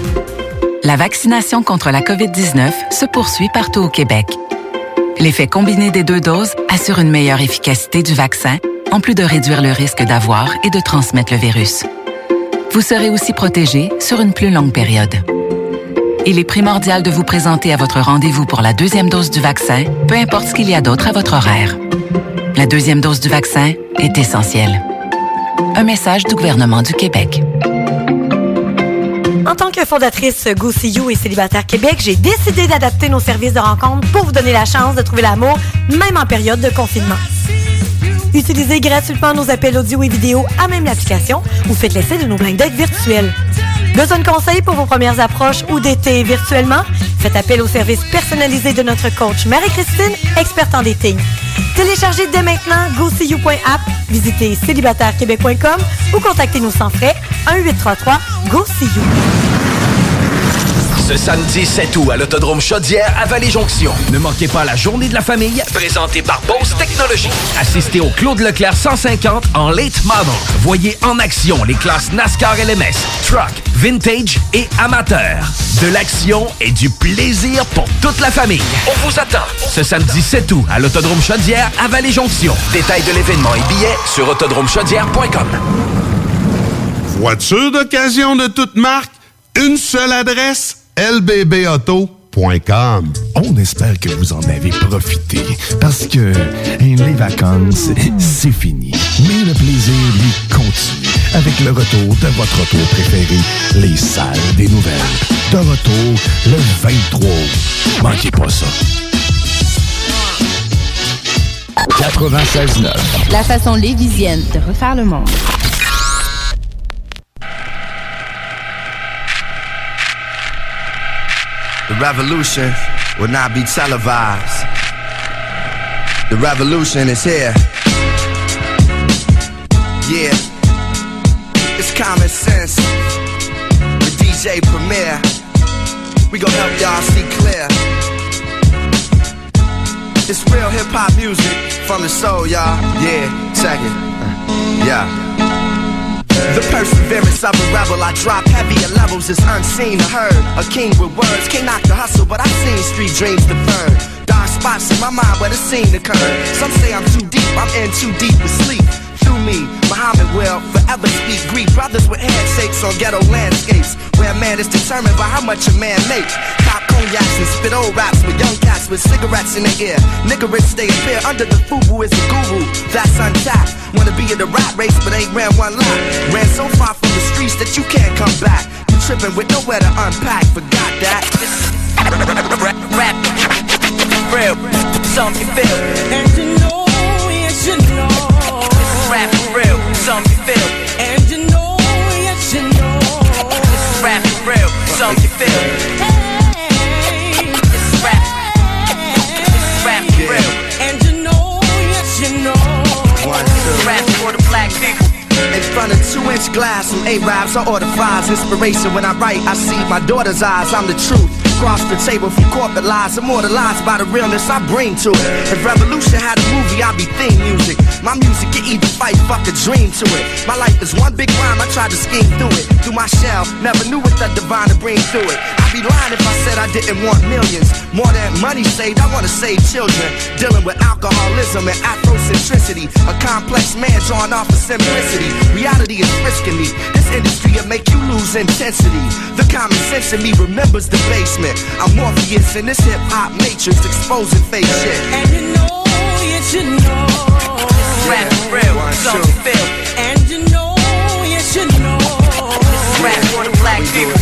La vaccination contre la COVID-19 se poursuit partout au Québec. L'effet combiné des deux doses assure une meilleure efficacité du vaccin, en plus de réduire le risque d'avoir et de transmettre le virus. Vous serez aussi protégé sur une plus longue période. Il est primordial de vous présenter à votre rendez-vous pour la deuxième dose du vaccin, peu importe ce qu'il y a d'autre à votre horaire. La deuxième dose du vaccin est essentielle. Un message du gouvernement du Québec. En tant que fondatrice Go See You et Célibataire Québec, j'ai décidé d'adapter nos services de rencontre pour vous donner la chance de trouver l'amour, même en période de confinement. Utilisez gratuitement nos appels audio et vidéo à même l'application ou faites l'essai de nos blind dates virtuels. Besoin de conseils pour vos premières approches ou d'été virtuellement? Faites appel au service personnalisé de notre coach Marie-Christine, experte en dating. Téléchargez dès maintenant GoSeeYou.app, visitez célibatairequebec.com ou contactez-nous sans frais 1-833-GO-SEE-YOU. Ce samedi 7 août à l'Autodrome Chaudière à Vallée-Jonction. Ne manquez pas la journée de la famille présentée par Bose Technologies. Assistez au Claude Leclerc 150 en late model. Voyez en action les classes NASCAR LMS, Truck, Vintage et Amateur. De l'action et du plaisir pour toute la famille. On vous attend ce samedi 7 août à l'Autodrome Chaudière à Vallée-Jonction. Détails de l'événement et billets sur autodromechaudière.com. Voiture d'occasion de toute marque, une seule adresse, lbbauto.com. On espère que vous en avez profité parce que les vacances, c'est fini. Mais le plaisir, lui, continue avec le retour de votre retour préféré, les salles des nouvelles. De retour le 23 août. Manquez pas ça. 96.9. La façon lévisienne de refaire le monde. Revolution will not be televised. The revolution is here. Yeah, it's common sense. The DJ premiere, we gon' help y'all see clear. It's real hip hop music from the soul, y'all. Yeah, check it. Yeah. The perseverance of a rebel, I drop heavier levels, is unseen or heard. A king with words, can't knock the hustle, but I've seen street dreams deferred. Dark spots in my mind where the scene occurred. Some say I'm too deep, I'm in too deep to sleep. Through me, Muhammad will forever speak Greek. Brothers with handshakes on ghetto landscapes, where a man is determined by how much a man makes. Pop cognacs and spit old raps with young cats with cigarettes in their ear. Niggerish stay appear under the fubu is a guru. That's untapped. Wanna be in the rat race, but ain't ran one lap. Ran so far from the streets that you can't come back. You tripping with nowhere to unpack. Forgot that. Rap, real, something you feel. And you know, yes you know. Something you feel. And you know, yes you know. This is rap for real, something you feel. This is rap. This is rap for real. And you know, yes you know. One, This is two. rap for the black people. In front of two inch glass from A-Rabs, I order fries. Inspiration when I write, I see my daughter's eyes. I'm the truth. Cross the table from corporate lies, immortalized by the realness I bring to it. If Revolution had a movie, I'd be theme music. My music can either fight, fuck a dream to it. My life is one big rhyme, I tried to scheme through it. Through my shell, never knew what the divine to bring through it. I'd be lying if I said I didn't want millions. More than money saved, I wanna save children. Dealing with alcoholism and Afrocentricity. A complex man drawn off of simplicity. Reality is risking me. This industry will make you lose intensity. The common sense in me remembers the basement. I'm Morpheus in this hip hop matrix, exposing fake shit. And you know, yes you know. This is rap real, you feel. And you know, yes you know. This is rap for the black people.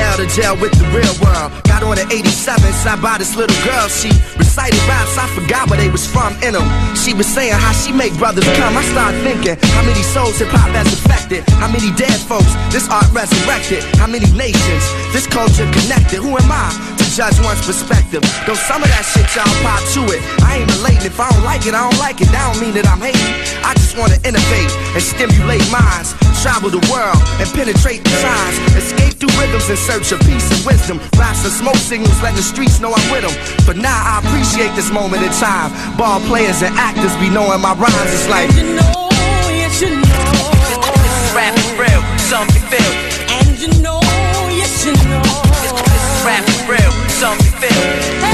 Out of jail with the real world. Got on the 87, sat by this little girl. She recited raps, I forgot where they was from in them. She was saying how she make brothers come. I started thinking, how many souls hip hop has affected? How many dead folks this art resurrected? How many nations this culture connected? Who am I to judge one's perspective? Though some of that shit y'all pop to it. I ain't relating. If I don't like it, I don't like it. That don't mean that I'm hating. I just wanna innovate and stimulate minds. Travel the world and penetrate the times. Escape through rhythms in search of peace and wisdom. Raps and smoke signals, let the streets know I'm with them. But now I appreciate this moment in time. Ball players and actors be knowing my rhymes. It's like. You know, yes you know. This is rap for real, some you feel. For real,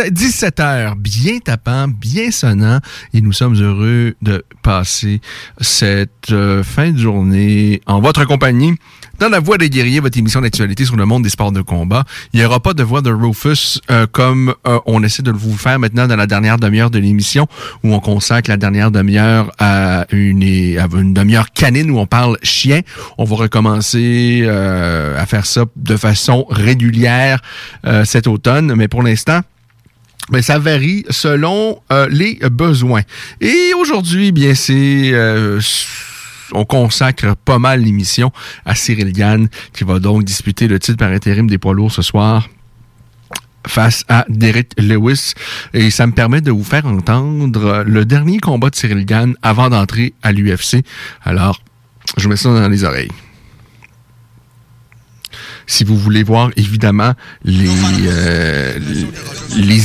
17h, bien tapant, bien sonnant, et nous sommes heureux de passer cette euh, fin de journée en votre compagnie. Dans la Voix des guerriers, votre émission d'actualité sur le monde des sports de combat, il n'y aura pas de voix de Rufus euh, comme euh, on essaie de vous faire maintenant dans la dernière demi-heure de l'émission, où on consacre la dernière demi-heure à une, à une demi-heure canine où on parle chien. On va recommencer à faire ça de façon régulière cet automne, mais pour l'instant, ben, ça varie selon euh, les besoins. Et aujourd'hui, bien, c'est euh, on consacre pas mal l'émission à Cyril Gann, qui va donc disputer le titre par intérim des poids lourds ce soir face à Derek Lewis. Et ça me permet de vous faire entendre le dernier combat de Cyril Gann avant d'entrer à l'UFC. Alors, je mets ça dans les oreilles. Si vous voulez voir évidemment les, euh,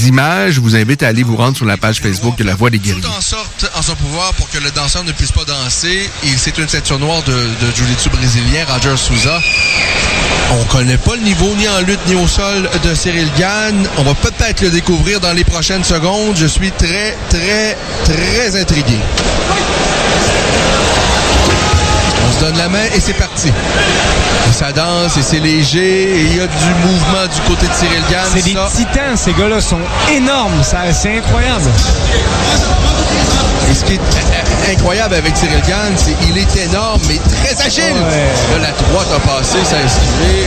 images, je vous invite à aller vous rendre sur la page Facebook de La Voix des Guerriers. en sorte en son pouvoir pour que le danseur ne puisse pas danser. Et c'est une ceinture noire de, de Jiu-Jitsu brésilien, Roger Souza. On connaît pas le niveau ni en lutte ni au sol de Cyril Gann. On va peut-être le découvrir dans les prochaines secondes. Je suis très, très, très intrigué. On se donne la main et c'est parti. Ça danse et c'est léger et il y a du mouvement du côté de Cyril Gann. C'est des titans, ces gars-là sont énormes, c'est incroyable. Et ce qui est incroyable avec Cyril Gann, c'est qu'il est énorme, mais très agile. Là, la droite a passé, ça a esquivé.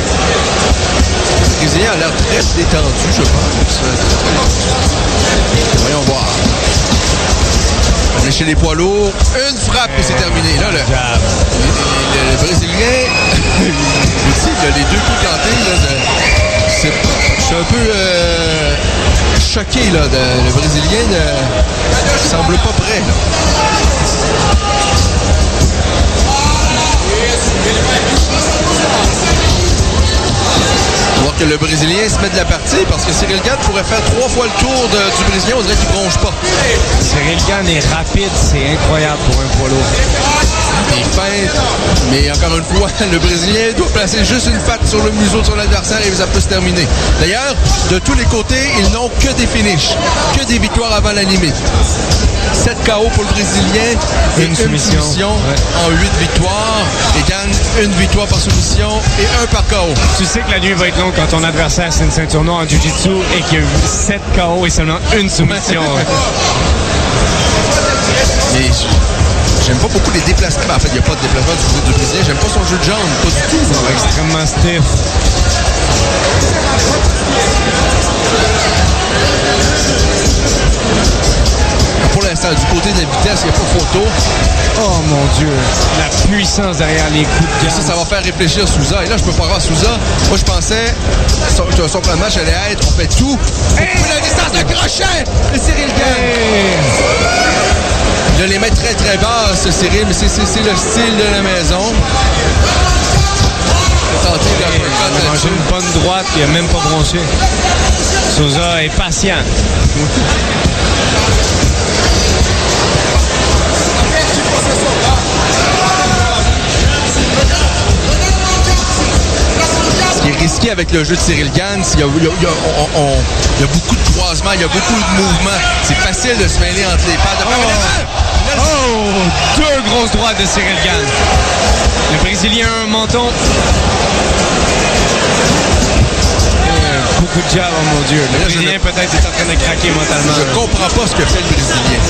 Le Brésilien a l'air très détendu, je pense. Voyons voir. On est chez les poids lourds. Une frappe et c'est terminé. Là, le, le- Brésilien, je il a les deux de- c'est- je suis un peu euh, choqué. Là, le Brésilien ne semble pas prêt. Voir que le Brésilien se met de la partie parce que Cyril Gann pourrait faire trois fois le tour de- du Brésilien. On dirait qu'il bronche pas. Cyril Gann est rapide, c'est incroyable pour un poids lourd. Il feinte, mais encore une fois, le Brésilien doit placer juste une patte sur le museau de son adversaire et ça peut se terminer. D'ailleurs, de tous les côtés, ils n'ont que des finishes, que des victoires avant la limite. 7 KO pour le Brésilien et une, soumission. soumission en 8 victoires. Et gagne une victoire par soumission et un par KO. Tu sais que la nuit va être longue quand ton adversaire c'est une ceinture noire en Jiu-Jitsu et qu'il y a eu 7 KO et seulement une soumission. Mais j'aime pas beaucoup les déplacements. En fait, il n'y a pas de déplacement du côté du Brésilien. J'aime pas son jeu de jambes, pas du tout. extrêmement stiff. Il n'y a pas photo. Oh mon Dieu, la puissance derrière les coups de Ça, ça va faire réfléchir Souza. Et là, je peux pas voir Souza. Moi, je pensais, son, que son premier match allait être, on fait tout. Pour la distance de crochet de Cyril Gann. Je les met très très bas, ce Cyril, mais c'est c'est- c'est le style de la maison. Tenter Il a mangé une bonne droite, il a même pas bronché. Souza est patient. risqué avec le jeu de Cyril a, il y a- il y a- on- on- il y a beaucoup de croisements, il y a beaucoup de mouvements. C'est facile de se mêler entre les pattes. Oh, deux grosses droites de Cyril Gann. Le Brésilien menton. Beaucoup de jab, oh mon Dieu. Le Brésilien peut-être est en train de craquer mentalement. Je comprends pas ce que fait le Brésilien.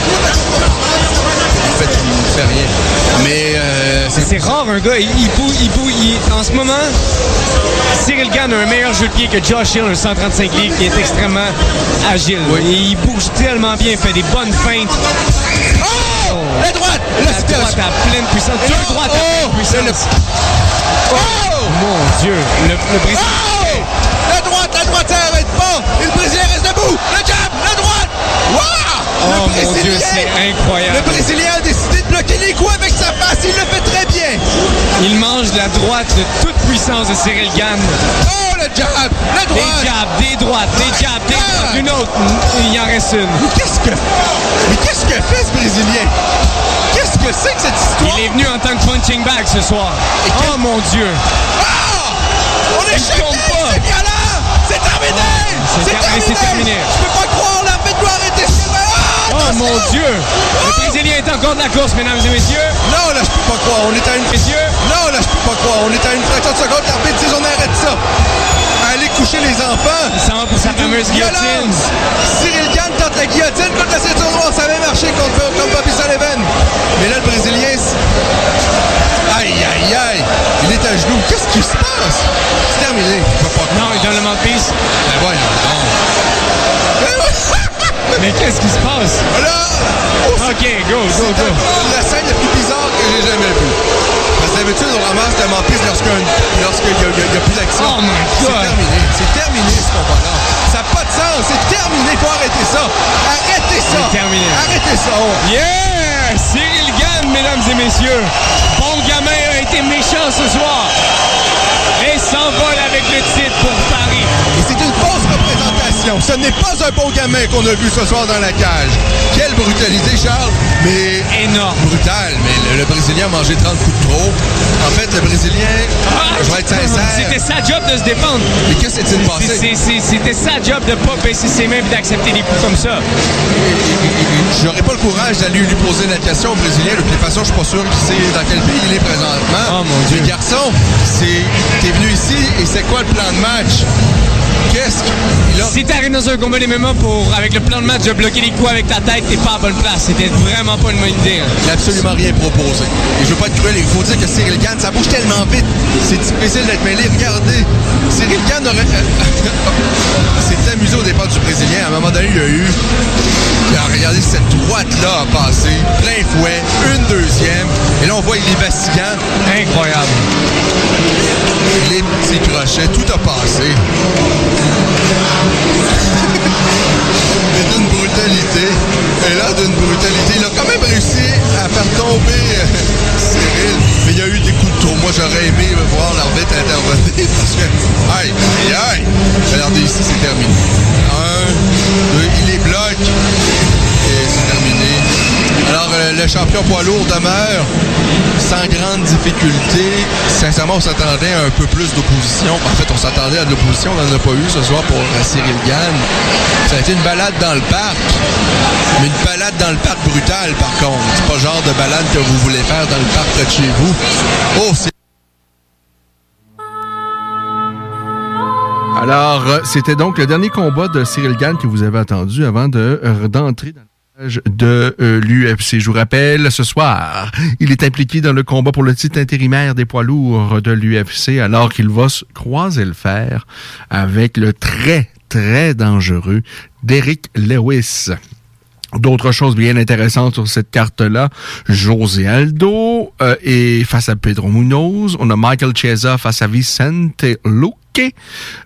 En fait, il ne fait rien. Mais euh, C'est rare un gars, il, il bouge, il bouge, il- en ce moment, Cyril Gann a un meilleur jeu de pied que Josh Hill, un 135 livres, qui est extrêmement agile. Et il bouge tellement bien, il fait des bonnes feintes. Oh! La droite! La droite à pleine puissance. Deux droites à pleine puissance. Oh! Mon Dieu, le, le Brésilien. Ça arrête pas! Et le Brésilien reste debout! Le jab, la droite! Wow! Oh le mon Brésilien, Dieu, c'est incroyable. Le Brésilien a décidé de bloquer les coups avec sa face, il le fait très bien! Il mange la droite de toute puissance de Cyril Gann. Oh, le jab! La droite! Des jabs, des droites, des jabs, des droites. Une autre, il en reste une. Mais qu'est-ce que. Mais qu'est-ce que fait ce Brésilien? Qu'est-ce que c'est que cette histoire? Il est venu en tant que punching bag ce soir. Oh mon Dieu! On est choqués! C'est terminé. Je peux pas croire, la fête doit arrêter. Ah, Oh mon Dieu! Le Brésilien est encore de la course, mesdames et messieurs. Non, là, je peux pas croire. On est à une. Messieurs. Non, là, je peux pas croire. On est à une fraction de seconde. L'arbitre dit on arrête ça. Allez coucher les enfants. Il s'en va pour sa fameuse guillotine. Cyril Gann tente la guillotine contre la ceinture noire. Ça avait marché contre, contre Bobby Sullivan. Mais là, le Brésilien. Aïe, aïe, aïe. Il est à genoux. Qu'est-ce qui se passe? C'est terminé. Pas. Non, il donne le mouthpiece. Ben. Mais qu'est-ce qui se passe? Là, Ok, go, go, go. La scène la plus bizarre que j'ai jamais vue. Parce que d'habitude, on ramasse le mempiste lorsqu'il lorsqu'il y, a- plus d'action. Oh my C'est God. terminé. C'est terminé ce combat-là. Ça n'a pas de sens. C'est terminé. faut arrêter ça. Arrêtez ça. C'est terminé. Arrêtez ça. Yeah! Cyril Gann, mesdames et messieurs. Bon gamin a été méchant ce soir. Et s'envole avec le titre pour Paris. Et c'est une Ce n'est pas un bon gamin qu'on a vu ce soir dans la cage. Quelle brutalité, Charles. Mais. Énorme. Brutal. Mais le, le Brésilien a mangé 30 coups de trop. En fait, le Brésilien, je vais être sincère. Ah, C'était sa job de se défendre. Mais qu'est-ce qui s'est passé? C'était sa job de pas baisser ses mains et d'accepter des coups comme ça. J'aurais pas le courage d'aller lui poser la question au Brésilien. De toute façon, je suis pas sûr qu'il sait dans quel pays il est présentement. Oh mon Dieu. Mais garçon, c'est t'es venu ici et c'est quoi le plan de match? Qu'est-ce qu'il a... Un combat des MMA pour, avec le plan de match de bloquer les coups avec ta tête, t'es pas à bonne place. C'était vraiment pas une bonne idée. hein. N'a absolument rien proposé. Et je veux pas être cruel, il faut dire que Cyril Gann, ça bouge tellement vite. C'est difficile d'être mêlé. Regardez, Cyril Gann aurait... s'est amusé au départ du Brésilien. À un moment donné, il y a eu... Regardé cette droite-là a passé, plein fouet, champion poids lourd demeure sans grande difficulté. Sincèrement, on s'attendait à un peu plus d'opposition. En fait, on s'attendait à de l'opposition. On n'en a pas eu ce soir pour euh, Cyril Gann. Ça a été une balade dans le parc. Mais une balade dans le parc brutale, par contre. C'est pas le genre de balade que vous voulez faire dans le parc de chez vous. Oh, c'est Alors, euh, c'était donc le dernier combat de Cyril Gann que vous avez attendu avant de euh, d'entrer dans la cage de euh, l'UFC. Je vous rappelle, ce soir, il est impliqué dans le combat pour le titre intérimaire des poids lourds de l'UFC, alors qu'il va se croiser le fer avec le très, très dangereux Derrick Lewis. D'autres choses bien intéressantes sur cette carte-là. José Aldo euh, face à Pedro Munoz. On a Michael Chiesa face à Vicente Luque.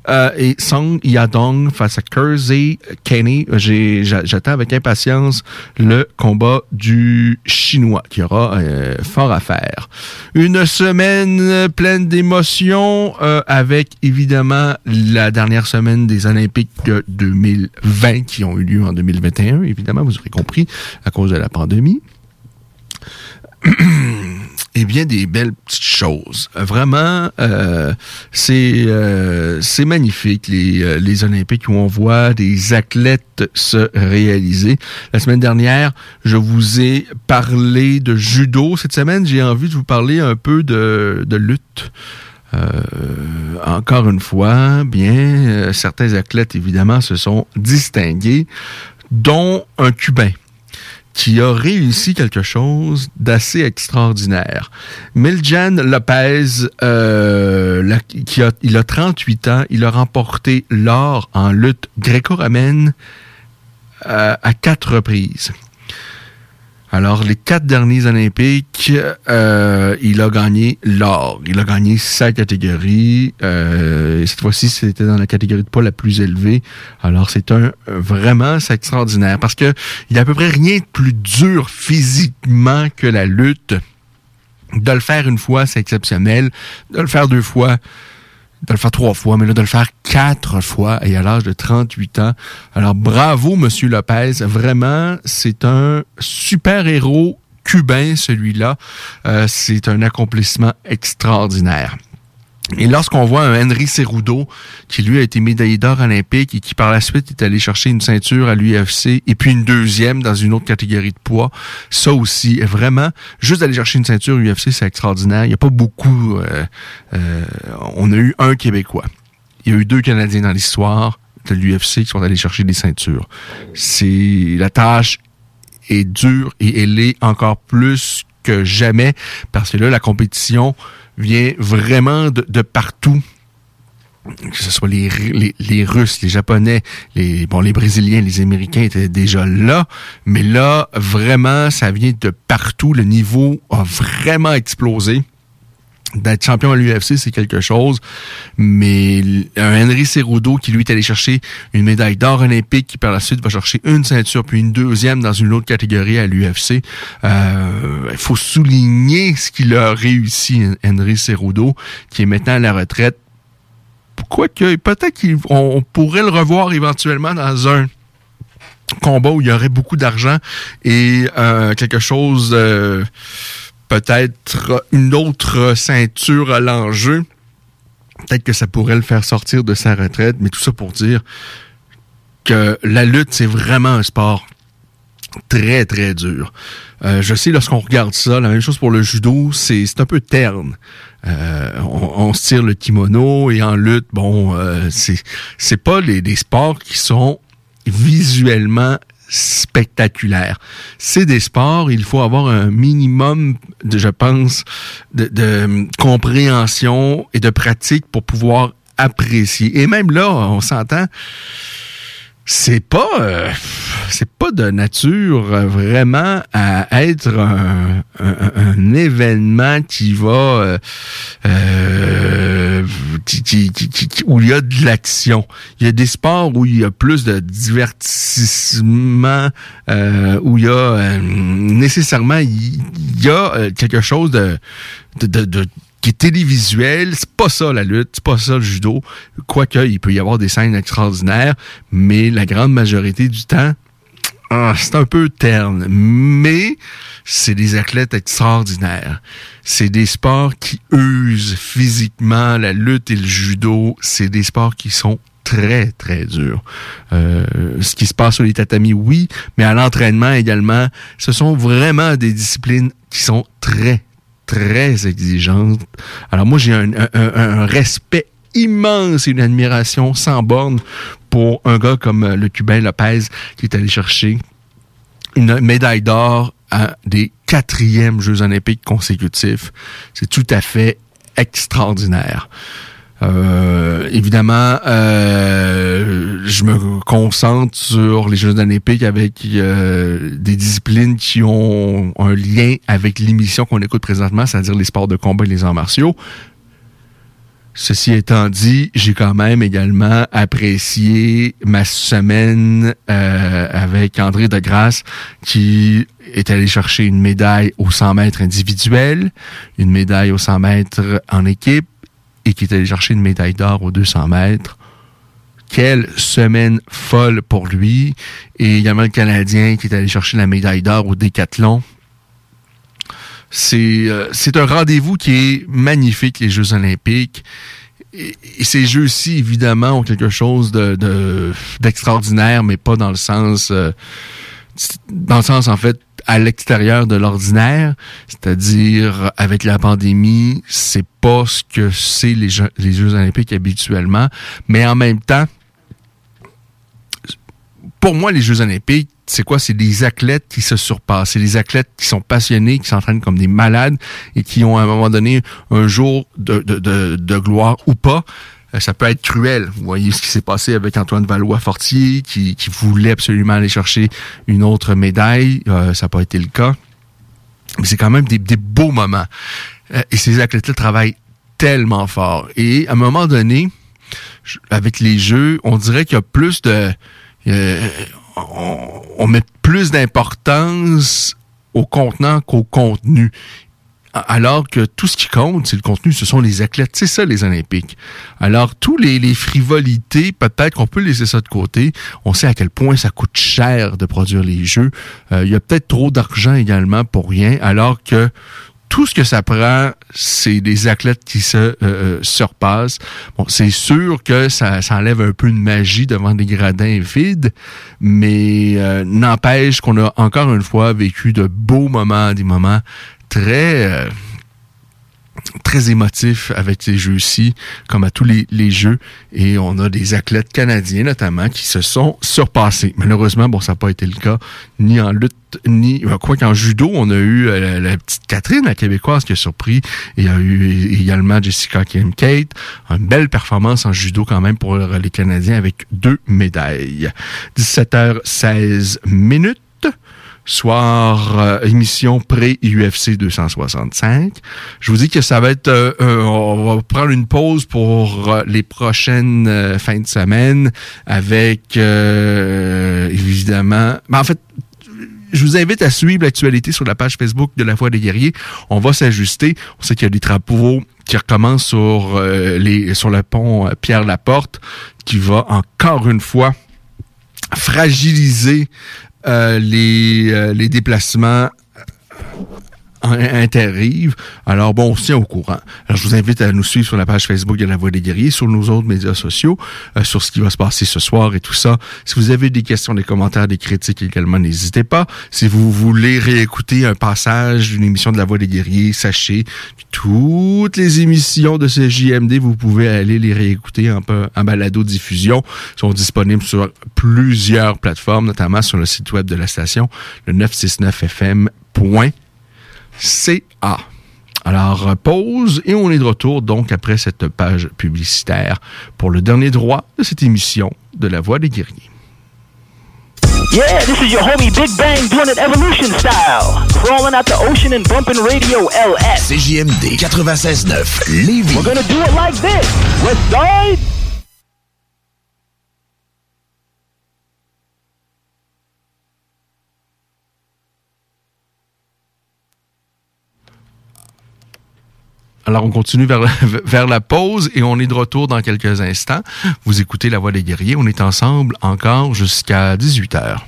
Euh, et Song Yadong face à Kersey Kenny. J'attends avec impatience le combat du Chinois qui aura euh, fort à faire. Une semaine pleine d'émotions euh, avec évidemment la dernière semaine des Olympiques de 2020 qui ont eu lieu en 2021. Évidemment, vous aurez compris à cause de la pandémie. et bien des belles petites choses. Vraiment, euh, c'est euh, c'est magnifique les, euh, les Olympiques où on voit des athlètes se réaliser. La semaine dernière, je vous ai parlé de judo. Cette semaine, j'ai envie de vous parler un peu de, de lutte. Euh, encore une fois, bien, euh, certains athlètes, évidemment, se sont distingués, dont un Cubain qui a réussi quelque chose d'assez extraordinaire. Miljan Lopez, euh, a, il a 38 ans, il a remporté l'or en lutte gréco-romaine euh, à quatre reprises. Alors, les quatre derniers Olympiques, euh, il a gagné l'or. Il a gagné sa catégorie. Euh, cette fois-ci, c'était dans la catégorie de poids la plus élevée. Alors, c'est un vraiment extraordinaire parce que il a à peu près rien de plus dur physiquement que la lutte. De le faire une fois, c'est exceptionnel. De le faire deux fois, de le faire trois fois, mais là, de le faire quatre fois et à l'âge de 38 ans. Alors, bravo, Monsieur Lopez. Vraiment, c'est un super héros cubain, celui-là. Euh, c'est un accomplissement extraordinaire. Et lorsqu'on voit un Henry Cerudo, qui lui a été médaillé d'or olympique et qui par la suite est allé chercher une ceinture à l'UFC et puis une deuxième dans une autre catégorie de poids, ça aussi, vraiment, juste d'aller chercher une ceinture UFC, c'est extraordinaire. Il n'y a pas beaucoup... euh, euh, on a eu un Québécois. Il y a eu deux Canadiens dans l'histoire de l'UFC qui sont allés chercher des ceintures. C'est... La tâche est dure et elle est encore plus que jamais parce que là, la compétition vient vraiment de, partout que ce soit les, les Russes, les Japonais, les bon les Brésiliens, les Américains étaient déjà là, mais là vraiment ça vient de partout. Le niveau a vraiment explosé. D'être champion à l'UFC, c'est quelque chose, mais un Henry Cerudo qui lui est allé chercher une médaille d'or olympique, qui par la suite va chercher une ceinture puis une deuxième dans une autre catégorie à l'UFC. Euh, Il faut souligner ce qu'il a réussi, Henry Cerudo, qui est maintenant à la retraite quoique peut-être qu'on on pourrait le revoir éventuellement dans un combat où il y aurait beaucoup d'argent et euh, quelque chose euh, peut-être une autre ceinture à l'enjeu peut-être que ça pourrait le faire sortir de sa retraite mais tout ça pour dire que la lutte c'est vraiment un sport très très dur. Euh, je sais lorsqu'on regarde ça, la même chose pour le judo, c'est un peu terne. Euh, on, se tire le kimono et en lutte, bon, euh, c'est pas les, des sports qui sont visuellement spectaculaires. C'est des sports, il faut avoir un minimum, de, je pense, de, de compréhension et de pratique pour pouvoir apprécier. Et même là, on s'entend, c'est pas euh, c'est pas de nature vraiment à être un, un- un événement qui va euh, euh, qui- qui- qui- où il y a de l'action. Il y a des sports où il y a plus de divertissement, euh, où il y a euh, nécessairement il y a quelque chose de, de, de- de- qui est télévisuel. C'est pas ça la lutte, c'est pas ça le judo. Quoique, il peut y avoir des scènes extraordinaires, mais la grande majorité du temps, ah, c'est un peu terne. Mais c'est des athlètes extraordinaires. C'est des sports qui usent physiquement. La lutte et le judo, c'est des sports qui sont très, très durs. Euh, ce qui se passe sur les tatamis, oui, mais à l'entraînement également, ce sont vraiment des disciplines qui sont très, très exigeantes. Alors moi, j'ai un respect immense et une admiration sans borne pour un gars comme euh, le Cubain Lopez qui est allé chercher une médaille d'or à des quatrièmes Jeux olympiques consécutifs. C'est tout à fait extraordinaire. Euh, évidemment, euh, je me concentre sur les Jeux olympiques avec euh, des disciplines qui ont un lien avec l'émission qu'on écoute présentement, c'est-à-dire les sports de combat et les arts martiaux. Ceci étant dit, j'ai quand même également apprécié ma semaine avec André Degrasse qui est allé chercher une médaille au 100 mètres individuel, une médaille au 100 mètres en équipe et qui est allé chercher une médaille d'or aux 200 mètres. Quelle semaine folle pour lui. Et également le Canadien qui est allé chercher la médaille d'or au décathlon. C'est euh, un rendez-vous qui est magnifique, les Jeux olympiques. Et, ces jeux-ci, évidemment, ont quelque chose de de- d'extraordinaire, mais pas dans le sens... euh, dans le sens, en fait, à l'extérieur de l'ordinaire, c'est-à-dire avec la pandémie, c'est pas ce que c'est les Jeux, olympiques habituellement, mais en même temps, pour moi, les Jeux olympiques, c'est quoi? C'est des athlètes qui se surpassent. C'est des athlètes qui sont passionnés, qui s'entraînent comme des malades et qui ont à un moment donné un jour de, de, de gloire ou pas. Euh, Ça peut être cruel. Vous voyez ce qui s'est passé avec Antoine Valois-Fortier, qui, qui voulait absolument aller chercher une autre médaille. Euh, ça n'a pas été le cas. Mais c'est quand même des, des beaux moments. Euh, et ces athlètes-là travaillent tellement fort. Et à un moment donné, avec les jeux, on dirait qu'il y a plus de... euh, on, on met plus d'importance au contenant qu'au contenu. Alors que tout ce qui compte, c'est le contenu, ce sont les athlètes. C'est ça, les Olympiques. Alors, tous les, frivolités, peut-être qu'on peut laisser ça de côté. On sait à quel point ça coûte cher de produire les jeux. Euh, Il y a peut-être trop d'argent également pour rien, alors que tout ce que ça prend, c'est des athlètes qui se euh, euh, surpassent. Bon, c'est sûr que ça, ça enlève un peu de magie devant des gradins vides, mais n'empêche qu'on a encore une fois vécu de beaux moments, des moments très euh, très émotifs avec ces jeux-ci, comme à tous les, jeux. Et on a des athlètes canadiens, notamment, qui se sont surpassés. Malheureusement, bon, ça n'a pas été le cas, ni en lutte, ni... euh, Quoi qu'en judo, on a eu euh, la, petite Catherine, la québécoise, qui a surpris. Il y a eu également Jessica Kim Kate. Une belle performance en judo quand même pour les Canadiens avec deux médailles. 17h16 minutes soir euh, émission pré-UFC 265. Je vous dis que ça va être... euh, euh, on va prendre une pause pour euh, les prochaines euh, fins de semaine avec, évidemment... Ben, en fait, je vous invite à suivre l'actualité sur la page Facebook de La Voix des Guerriers. On va s'ajuster. On sait qu'il y a des travaux qui recommencent sur, les, sur le pont euh, Pierre-Laporte qui va encore une fois fragiliser les, euh, les déplacements en- interrive. Alors bon, on se tient au courant. Alors je vous invite à nous suivre sur la page Facebook de La Voix des Guerriers, sur nos autres médias sociaux, euh, sur ce qui va se passer ce soir et tout ça. Si vous avez des questions, des commentaires, des critiques également, n'hésitez pas. Si vous voulez réécouter un passage d'une émission de La Voix des Guerriers, sachez que toutes les émissions de ce JMD, vous pouvez aller les réécouter en, en balado-diffusion. Sont disponibles sur plusieurs plateformes, notamment sur le site web de la station, le 969fm.ca. Alors, euh, pause et on est de retour donc après cette page publicitaire pour le dernier droit de cette émission de La Voix des Guerriers. Yeah, this is your homie Big Bang doing it evolution style. Crawling out the ocean and bumping radio LS. CJMD 96.9 Lévis. We're gonna do it like this. West side. Alors, on continue vers la, pause et on est de retour dans quelques instants. Vous écoutez La Voix des Guerriers. On est ensemble encore jusqu'à 18 heures.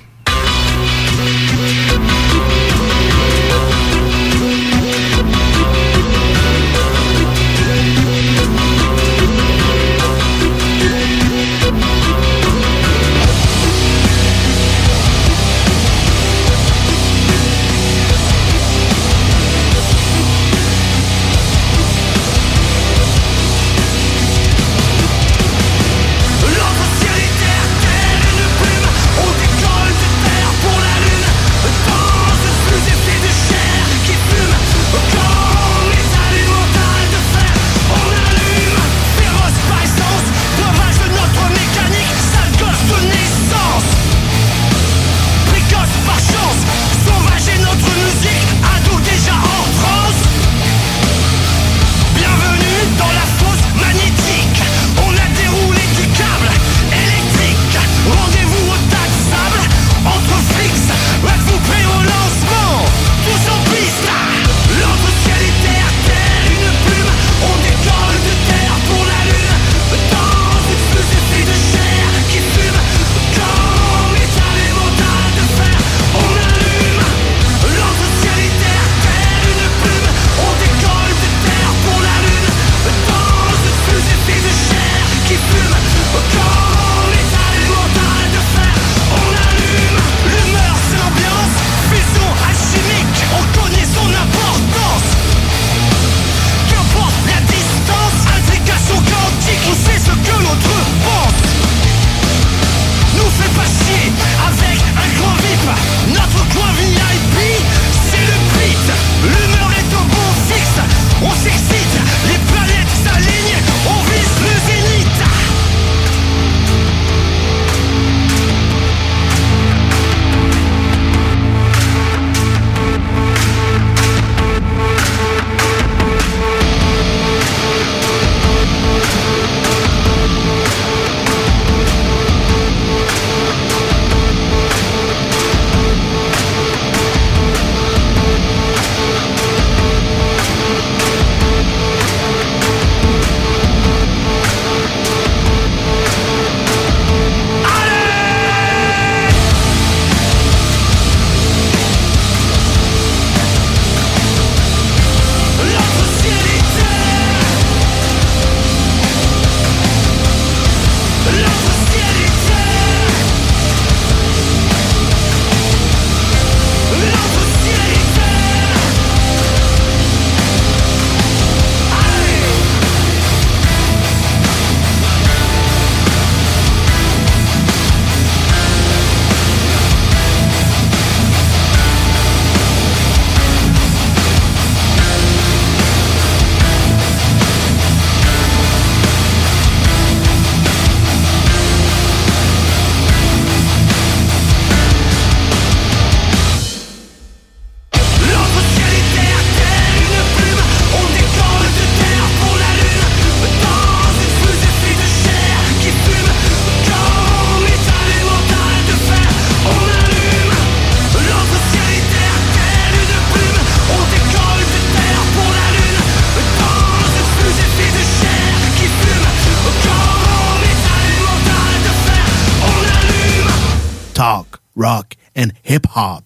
Hip hop.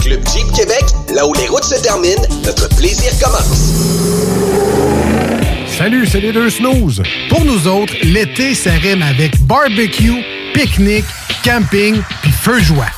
Club Jeep Québec, là où les routes se terminent, notre plaisir commence. Salut, c'est les deux snooze. Pour nous autres, l'été, rime avec barbecue, pique-nique, camping, puis feu joie.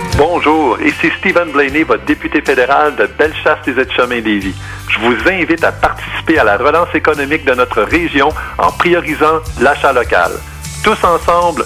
Bonjour, ici Stephen Blaney, votre député fédéral de Bellechasse des Aides-Chemins Lévis. Je vous invite à participer à la relance économique de notre région en priorisant l'achat local. Tous ensemble,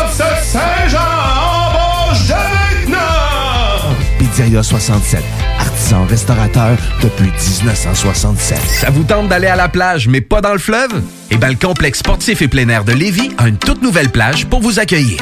Saint-Jean, embauche dès maintenant! Pizzeria 67, artisan restaurateur depuis 1967. Ça vous tente d'aller à la plage, mais pas dans le fleuve? Eh bien, le complexe sportif et plein air de Lévis a une toute nouvelle plage pour vous accueillir.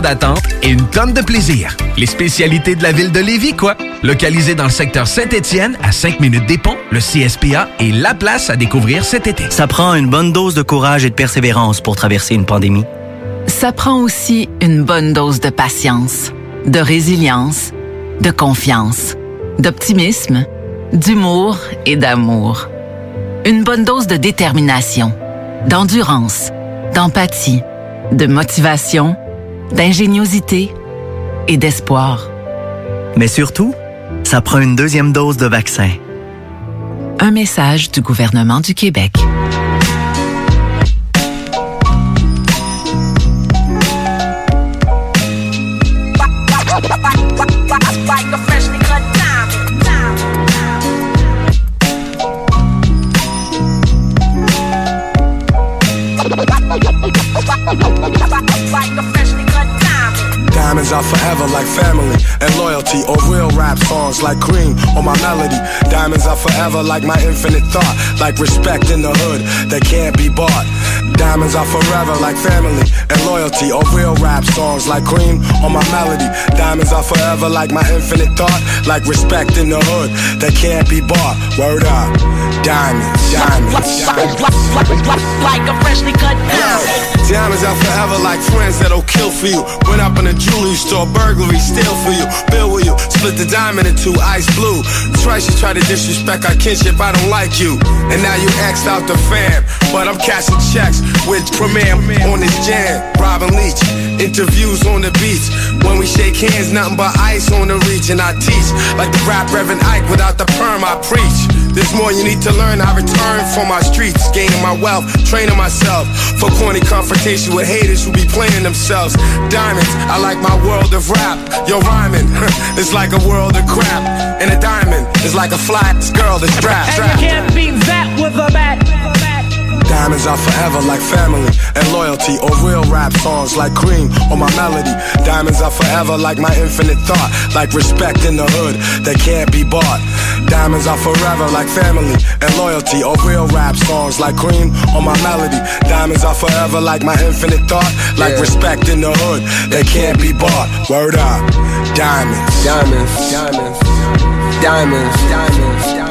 d'attente et une tonne de plaisir. Les spécialités de la ville de Lévis, quoi. Localisé dans le secteur Saint-Étienne, à 5 minutes des ponts, le CSPA est la place à découvrir cet été. Ça prend une bonne dose de courage et de persévérance pour traverser une pandémie. Ça prend aussi une bonne dose de patience, de résilience, de confiance, d'optimisme, d'humour et d'amour. Une bonne dose de détermination, d'endurance, d'empathie, de motivation, d'ingéniosité et d'espoir. Mais surtout, ça prend une deuxième dose de vaccin. Un message du gouvernement du Québec. Diamonds are forever like family and loyalty or real rap songs like cream or my melody. Diamonds are forever like my infinite thought, like respect in the hood that can't be bought. Diamonds are forever like family and loyalty or real rap songs like cream or my melody. Diamonds are forever like my infinite thought, like respect in the hood that can't be bought. Word up. Diamonds, diamonds, diamonds. Like a freshly cut diamond. Diamonds are forever like friends that'll kill for you. Went up in a jewelry store, burglary, steal for you. Bill with you, split the diamond in two, ice blue. Twice you try to disrespect our kinship, I don't like you. And now you axed out the fam. But I'm cashing checks with Premier on this jam. Robin Leach, interviews on the beach. When we shake hands, nothing but ice on the reach. And I teach like the rap Reverend Ike without the perm, I preach. There's more you need to learn. I return for my streets, gaining my wealth, training myself for corny confrontation with haters who be playing themselves. Diamonds, I like my world of rap. Yo, rhyming, it's like a world of crap. And a diamond is like a fly girl that's strapped. And you can't beat that with a bat. Diamonds are forever like family and loyalty or real rap songs like cream or my melody. Diamonds are forever like my infinite thought, like respect in the hood that can't be bought. Diamonds are forever like family and loyalty or real rap songs like cream or my melody. Diamonds are forever like my infinite thought, like respect in the hood that can't be bought. Word up. Diamonds. Diamonds. Diamonds. Diamonds. Diamonds.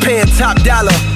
paying top dollar.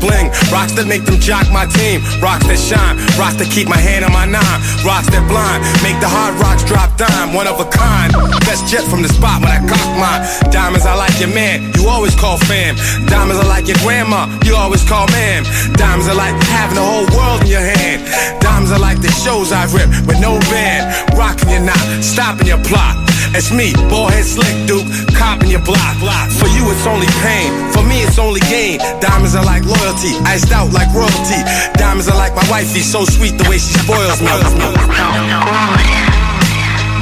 bling, rocks that make them jock my team, rocks that shine, rocks that keep my hand on my nine, rocks that blind, make the hard rocks drop dime, one of a kind. Best jet from the spot when I cock mine. Diamonds, I like your man, you always call fam. Diamonds, are like your grandma, you always call ma'am. Diamonds are like having the whole world in your hand. Diamonds are like the shows I've rip with no band, rocking your knot, stopping your plot. It's me, ballhead slick duke, copping your block. For you, it's only pain. For me, it's only gain. Diamonds are like loyalty, iced out like royalty. Diamonds are like my wifey, so sweet the way she spoils me.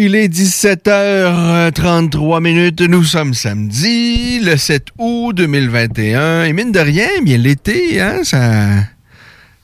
Il est 17h33 minutes. Nous sommes samedi, le 7 août 2021. Et mine de rien, bien l'été, hein, ça,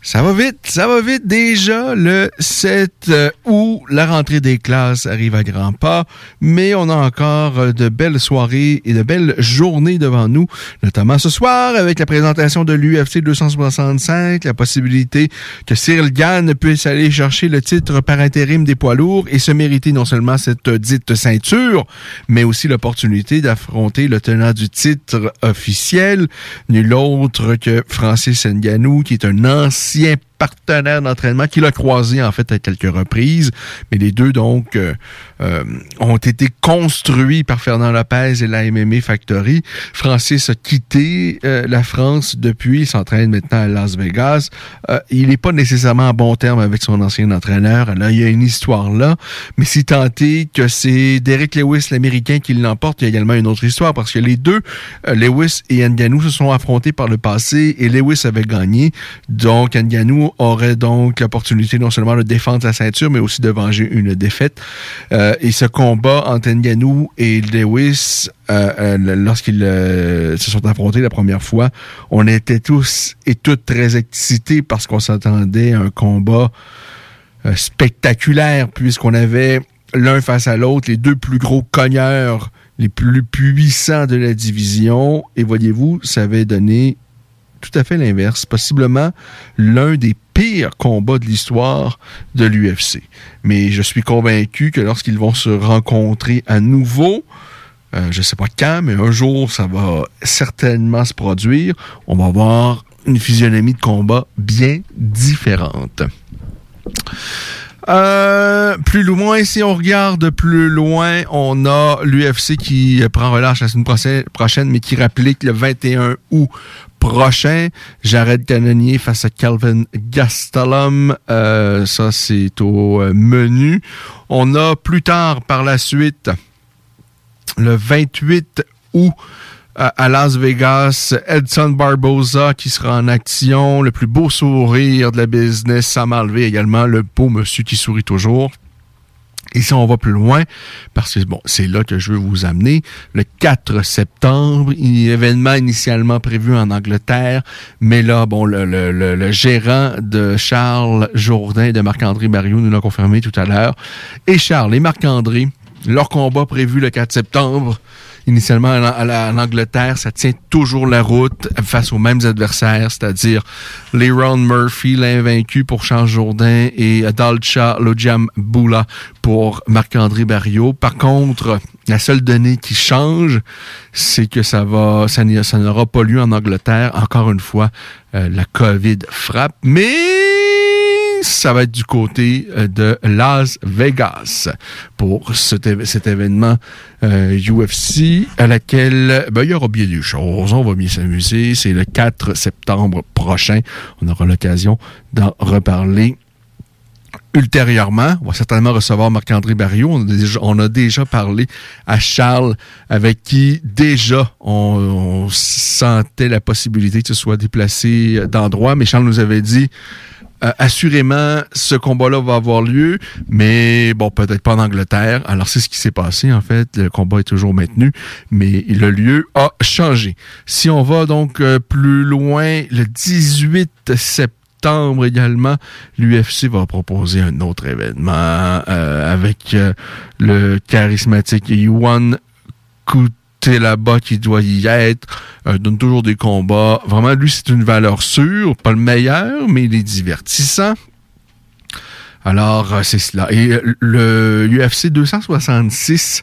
ça va vite, ça va vite. Déjà, le 7 août, la rentrée des classes arrive à grands pas, mais on a encore de belles soirées et de belles journées devant nous, notamment ce soir avec la présentation de l'UFC 265, la possibilité que Cyril Gann puisse aller chercher le titre par intérim des poids lourds et se mériter non seulement cette dite ceinture, mais aussi l'opportunité d'affronter le tenant du titre officiel, nul autre que Francis Ngannou, qui est un ancien ancien partenaire d'entraînement qu'il a croisé en fait à quelques reprises, mais les deux donc euh, euh, ont été construits par Fernand Lopez et la MMA Factory. Francis a quitté euh, la France depuis, il s'entraîne maintenant à Las Vegas. Euh, il n'est pas nécessairement en bon terme avec son ancien entraîneur. Là, il y a une histoire là, mais si est que c'est Derek Lewis, l'Américain, qui l'emporte, il y a également une autre histoire parce que les deux, euh, Lewis et Ngannou, se sont affrontés par le passé et Lewis avait gagné. Donc, Aurait donc l'opportunité non seulement de défendre la ceinture, mais aussi de venger une défaite. Euh, et ce combat entre Ngannou et Lewis, euh, euh, lorsqu'ils se sont affrontés la première fois, on était tous et toutes très excités parce qu'on s'attendait à un combat spectaculaire, puisqu'on avait l'un face à l'autre les deux plus gros cogneurs, les plus puissants de la division. Et voyez-vous, ça avait donné tout à fait l'inverse, possiblement l'un des pires combats de l'histoire de l'UFC. Mais je suis convaincu que lorsqu'ils vont se rencontrer à nouveau, euh, je ne sais pas quand, mais un jour, ça va certainement se produire. On va avoir une physionomie de combat bien différente. Euh, plus loin, si on regarde plus loin, on a l'UFC qui prend relâche la semaine prochaine, mais qui rapplique le 21 août prochain. Jared Cannonier face à Calvin Gastelum. Euh, ça, c'est au euh, menu. On a plus tard, par la suite, le 28 août, à, Las Vegas, Edson Barboza qui sera en action, le plus beau sourire de la business, Sam Alvey également, le beau monsieur qui sourit toujours. Et si on va plus loin, parce que bon, c'est là que je veux vous amener, le 4 septembre, événement initialement prévu en Angleterre, mais là, bon, le, le- le- le gérant de Charles Jourdain et de Marc-André Barriot nous l'a confirmé tout à l'heure. Et Charles et Marc-André, leur combat prévu le 4 septembre, initialement en, à la- en Angleterre, ça tient toujours la route face aux mêmes adversaires, c'est-à-dire Leron Murphy, l'invaincu pour Charles Jourdain, et Dalcha Lojam Bula pour Marc-André Barriot. Par contre, la seule donnée qui change, c'est que ça va, ça n'aura pas lieu en Angleterre. Encore une fois, euh, la COVID frappe, mais ça va être du côté euh, de Las Vegas pour cet, événement euh, UFC à laquelle ben, il y aura bien des choses. On va bien s'amuser. C'est le 4 septembre prochain. On aura l'occasion d'en reparler ultérieurement. On va certainement recevoir Marc-André Barriot. On a, déjà, on a déjà parlé à Charles, avec qui déjà on, on sentait la possibilité que ce soit déplacé d'endroit. Mais Charles nous avait dit euh, assurément, ce combat-là va avoir lieu, mais bon, peut-être pas en Angleterre. Alors, c'est ce qui s'est passé, en fait. Le combat est toujours maintenu, mais le lieu a changé. Si on va donc euh, plus loin, le 18 septembre également, l'UFC va proposer un autre événement euh, avec euh, le charismatique Yuan Kute là-bas qui doit y être, euh, donne toujours des combats. Vraiment, lui, c'est une valeur sûre, pas le meilleur, mais il est divertissant. Alors, euh, c'est cela. Et euh, le UFC 266,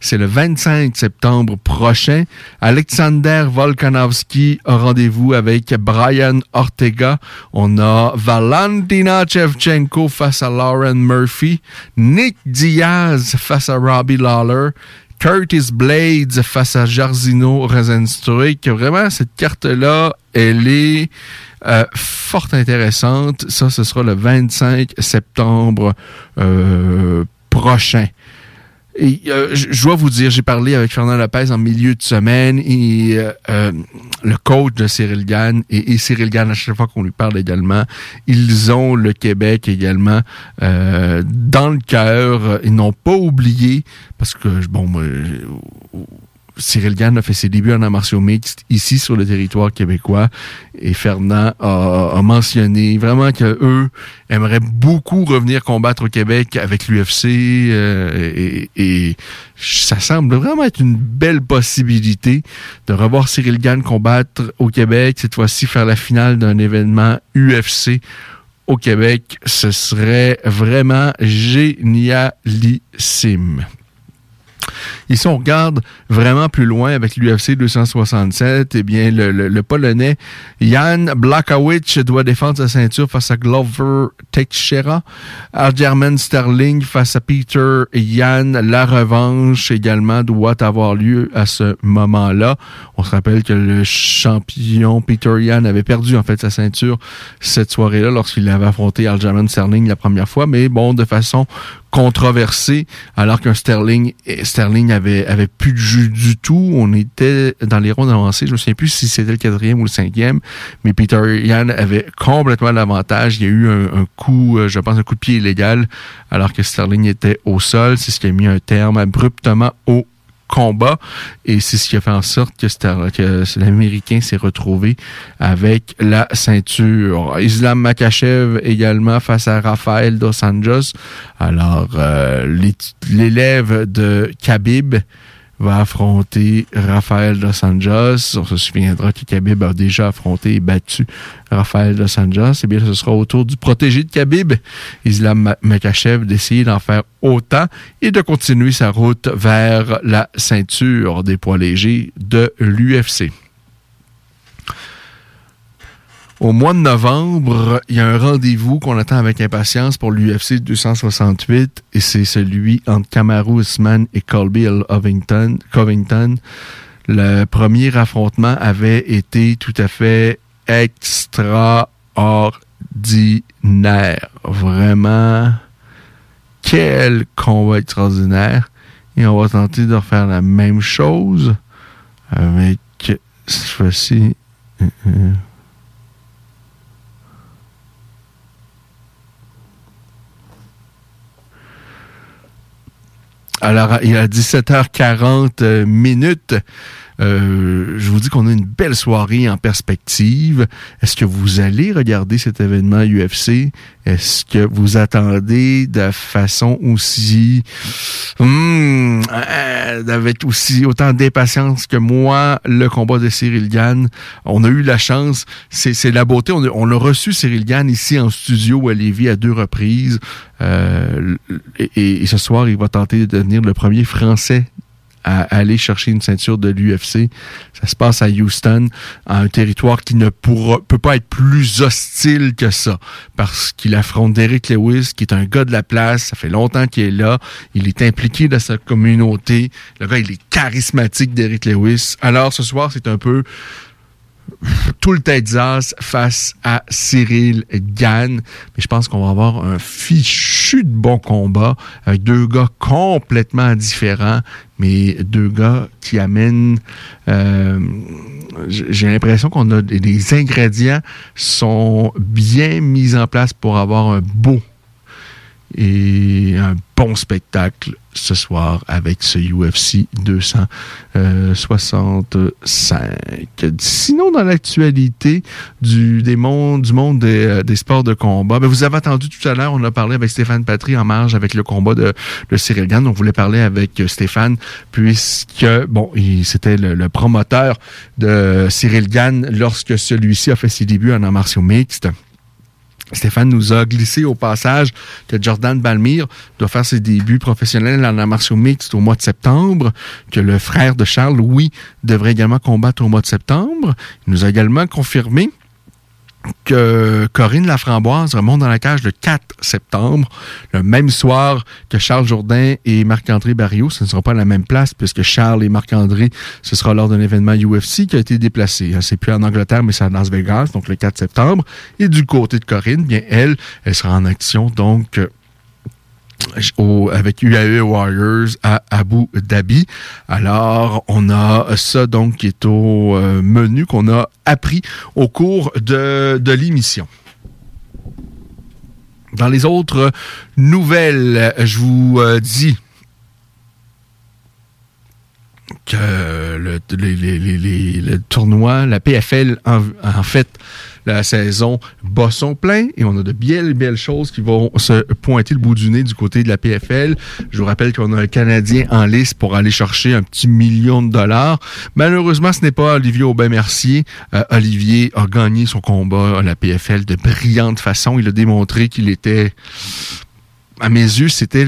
c'est le 25 septembre prochain. Alexander Volkanovski a rendez-vous avec Brian Ortega. On a Valentina Shevchenko face à Lauren Murphy. Nick Diaz face à Robbie Lawler. Curtis Blades face à Jarzino Rosenstruik. Vraiment, cette carte-là, elle est euh, fort intéressante. Ça, ce sera le 25 septembre euh, prochain. Et euh, je dois vous dire, j'ai parlé avec Fernand Lopez en milieu de semaine et euh, euh, le coach de Cyril Gann et, et Cyril Gann, à chaque fois qu'on lui parle également, ils ont le Québec également euh, dans le cœur. Ils n'ont pas oublié, parce que, bon, Cyril Gann a fait ses débuts en arts martiaux mixtes ici sur le territoire québécois et Fernand a, mentionné vraiment que eux aimeraient beaucoup revenir combattre au Québec avec l'UFC euh, et, et ça semble vraiment être une belle possibilité de revoir Cyril Gann combattre au Québec, cette fois-ci faire la finale d'un événement UFC au Québec. Ce serait vraiment génialissime. Ici, on regarde vraiment plus loin avec l'UFC 267. Eh bien, le, le- le Polonais Jan Blachowicz doit défendre sa ceinture face à Glover Teixeira. Aljamain Sterling face à Peter Yan. La revanche également doit avoir lieu à ce moment-là. On se rappelle que le champion Peter Yan avait perdu en fait sa ceinture cette soirée-là lorsqu'il avait affronté Aljamain Sterling la première fois, mais bon, de façon controversée, alors qu'un Sterling, Sterling avait, avait plus de jus du tout. On était dans les rondes avancées. Je me souviens plus si c'était le quatrième ou le cinquième, mais Peter Yan avait complètement l'avantage. Il y a eu un, un coup, euh, je pense, un coup de pied illégal, alors que Sterling était au sol. C'est ce qui a mis un terme abruptement au combat et c'est ce qui a fait en sorte que, l'Américain s'est retrouvé avec la ceinture. Islam Makachev également face à Rafael Dos Anjos. Alors, euh, l'é- l'élève de Khabib va affronter Rafael Dos Anjos. On se souviendra que Khabib a déjà affronté et battu Rafael Dos Anjos. Eh bien, ce sera au tour du protégé de Khabib, Islam Ma- Makachev, d'essayer d'en faire autant et de continuer sa route vers la ceinture des poids légers de l'UFC. Au mois de novembre, il y a un rendez-vous qu'on attend avec impatience pour l'UFC 268 et c'est celui entre Kamaru Usman et Colby Covington. Le premier affrontement avait été tout à fait extraordinaire. Vraiment, quel combat extraordinaire. Et on va tenter de refaire la même chose avec cette fois-ci. Alors, il est à 17h40 euh, minutes. Euh, je vous dis qu'on a une belle soirée en perspective. Est-ce que vous allez regarder cet événement UFC? Est-ce que vous attendez de façon aussi... Hmm, euh, avec aussi autant d'impatience que moi le combat de Cyril Gann? On a eu la chance, c'est la beauté. On a, on a reçu Cyril Gann ici en studio à Lévis à deux reprises. Euh, et ce soir, il va tenter de devenir le premier Français à aller chercher une ceinture de l'UFC. Ça se passe à Houston, à un territoire qui ne pourra, peut pas être plus hostile que ça, parce qu'il affronte Derek Lewis, qui est un gars de la place. Ça fait longtemps qu'il est là. Il est impliqué dans sa communauté. Le gars, il est charismatique, Derek Lewis. Alors, ce soir, c'est un peu tout le Texas face à Cyril Gann. Mais je pense qu'on va avoir un fichu de bon combat avec deux gars complètement différents, mais deux gars qui amènent. euh, J'ai l'impression qu'on a des, ingrédients sont bien mis en place pour avoir un beau et un bon spectacle ce soir avec ce UFC 265. Sinon, dans l'actualité du, des mondes, du monde des, euh, sports de combat, ben, vous avez entendu tout à l'heure, on a parlé avec Stéphane Patry en marge avec le combat de, de Cyril Gann. On voulait parler avec euh, Stéphane puisque, bon, c'était le, le promoteur de Cyril Gann lorsque celui-ci a fait ses débuts en arts martiaux mixtes. Stéphane nous a glissé au passage que Jordan Balmire doit faire ses débuts professionnels en martiaux mixtes au mois de septembre, que le frère de Charles, Louis, devrait également combattre au mois de septembre. Il nous a également confirmé que Corinne Laframboise remonte dans la cage le 4 septembre, le même soir que Charles Jourdain et Marc-André Barriot. Ce ne sera pas à la même place puisque Charles et Marc-André, ce sera lors d'un événement UFC qui a été déplacé. C'est plus en Angleterre, mais c'est à Las Vegas, donc le 4 septembre. Et du côté de Corinne, bien elle, elle sera en action donc avec UAE Warriors à Abu Dhabi. Alors, on a ça donc qui est au euh, menu qu'on a appris au cours de, de l'émission. Dans les autres nouvelles, je vous euh, dis que le, tournoi, la PFL, en, en fait, la saison bat son plein et on a de belles, belles choses qui vont se pointer le bout du nez du côté de la PFL. Je vous rappelle qu'on a un Canadien en liste pour aller chercher un petit million de dollars. Malheureusement, ce n'est pas Olivier Aubin-Mercier. Euh, Olivier a gagné son combat à la PFL de brillante façon. Il a démontré qu'il était à mes yeux, c'était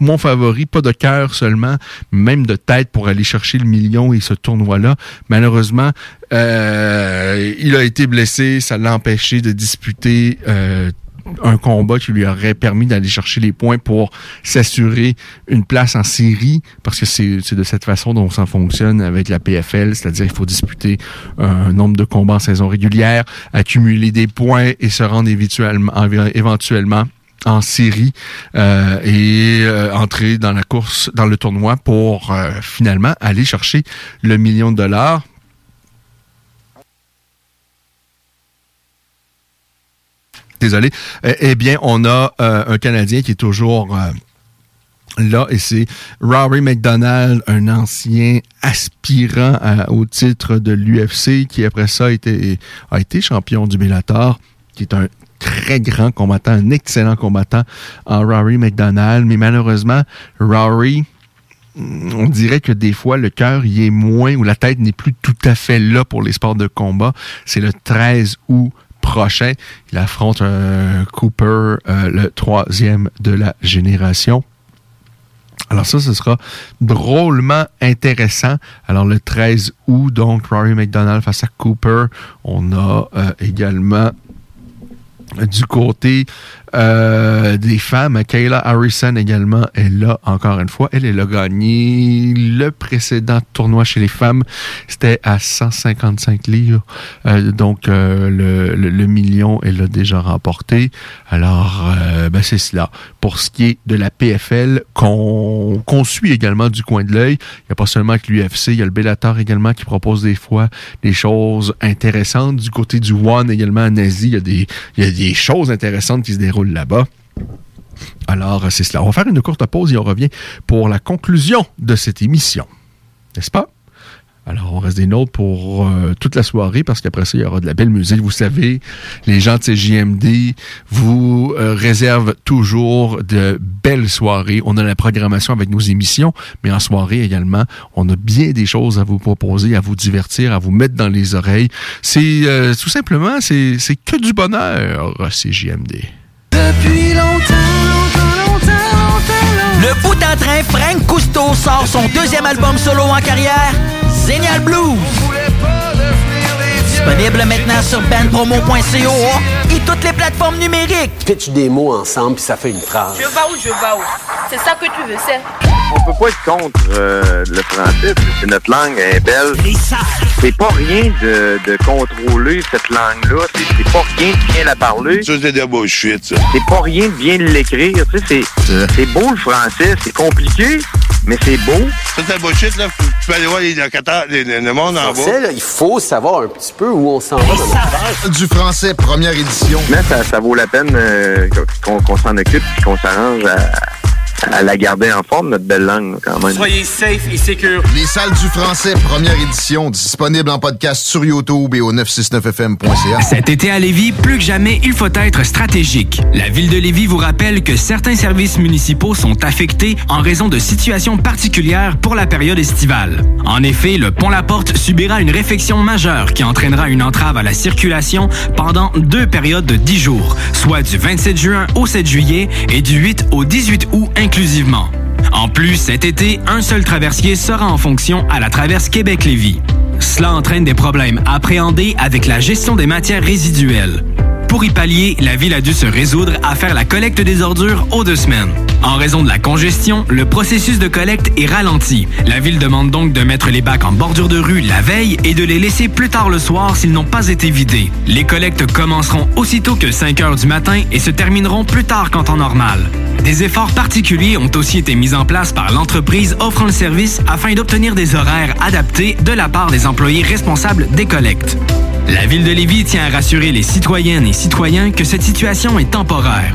mon, favori, pas de cœur seulement, même de tête pour aller chercher le million et ce tournoi-là. Malheureusement, euh, il a été blessé, ça l'a empêché de disputer euh, un combat qui lui aurait permis d'aller chercher les points pour s'assurer une place en série, parce que c'est de cette façon dont ça fonctionne avec la PFL, c'est-à-dire il faut disputer un nombre de combats en saison régulière, accumuler des points et se rendre éventuellement en série euh, et euh, entrer dans la course, dans le tournoi pour euh, finalement aller chercher le million de dollars. Désolé. Euh, eh bien, on a un Canadien qui est toujours là et c'est Rory McDonald, un ancien aspirant au titre de l'UFC qui après ça a été, a été champion du Bellator, qui est un très grand combattant, un excellent combattant en Rory McDonald, mais malheureusement, Rory, mm, on dirait que des fois, le cœur y est moins, ou la tête n'est plus tout à fait là pour les sports de combat. C'est le 13 août prochain. Il affronte Cooper, euh, le troisième de la génération. Alors ça, ce sera drôlement intéressant. Alors le 13 août, donc Rory McDonald face à Cooper. On a euh, également du côté euh, des femmes. Kayla Harrison également est là encore une fois. Elle, elle a gagné le précédent tournoi chez les femmes. C'était à 155 livres. Euh, donc, euh, le, le- le million, elle l'a déjà remporté. Alors, euh, ben, c'est cela. Pour ce qui est de la PFL, qu'on suit également du coin de l'œil, il n'y a pas seulement que l'UFC, il y a le Bellator également qui propose des fois des choses intéressantes. Du côté du One également en Asie, il y a des, il y a des choses intéressantes qui se déroulent là-bas. Alors, c'est cela. On va faire une courte pause et on revient pour la conclusion de cette émission. N'est-ce pas? Alors, on reste des nôtres pour euh, toute la soirée parce qu'après ça, il y aura de la belle musique. Vous savez, les gens de CJMD vous euh, réservent toujours de belles soirées. On a la programmation avec nos émissions, mais en soirée également, on a bien des choses à vous proposer, à vous divertir, à vous mettre dans les oreilles. C'est euh, tout simplement, c'est que du bonheur, CJMD. Depuis longtemps, longtemps, longtemps, longtemps. Le bout en train, Frank Cousteau sort son deuxième album solo en carrière, Zénial Blues. Disponible maintenant sur bandpromo.co et toutes les plateformes numériques. Pitch des mots ensemble, puis ça fait une phrase. Je vais où, je vais où? C'est ça que tu veux, c'est. On peut pas être contre euh, le français, c'est notre langue, elle est belle. C'est pas rien de, de contrôler cette langue-là, c'est pas rien de bien la parler. Ça, c'est de bullshit, ça. C'est pas rien de bien l'écrire, tu sais, c'est c'est beau le français, c'est compliqué, mais c'est beau. Ça, c'est bullshit, là. Tu peux aller voir les locataires, les- les- le monde en bas. Là, il faut savoir un petit peu où on s'en va. Du français, première édition. Mais ça, ça vaut la peine euh, qu'on qu'on s'en occupe et qu'on s'arrange à, à la garder en forme, notre belle langue, quand même. Soyez safe et secure. Les salles du français, première édition, disponible en podcast sur YouTube et au 969fm.ca. Cet été à Lévis, plus que jamais, il faut être stratégique. La ville de Lévis vous rappelle que certains services municipaux sont affectés en raison de situations particulières pour la période estivale. En effet, le pont La Porte subira une réfection majeure qui entraînera une entrave à la circulation pendant deux périodes de 10 jours, soit du 27 juin au 7 juillet et du 8 au 18 août En plus, cet été, un seul traversier sera en fonction à la traverse Québec-Lévis. Cela entraîne des problèmes appréhendés avec la gestion des matières résiduelles. Pour y pallier, la ville a dû se résoudre à faire la collecte des ordures aux deux semaines. En raison de la congestion, le processus de collecte est ralenti. La ville demande donc de mettre les bacs en bordure de rue la veille et de les laisser plus tard le soir s'ils n'ont pas été vidés. Les collectes commenceront aussitôt que 5 heures du matin et se termineront plus tard qu'en temps normal. Des efforts particuliers ont aussi été mis en place par l'entreprise offrant le service afin d'obtenir des horaires adaptés de la part des employés responsables des collectes. La ville de Lévis tient à rassurer les citoyennes et citoyens que cette situation est temporaire.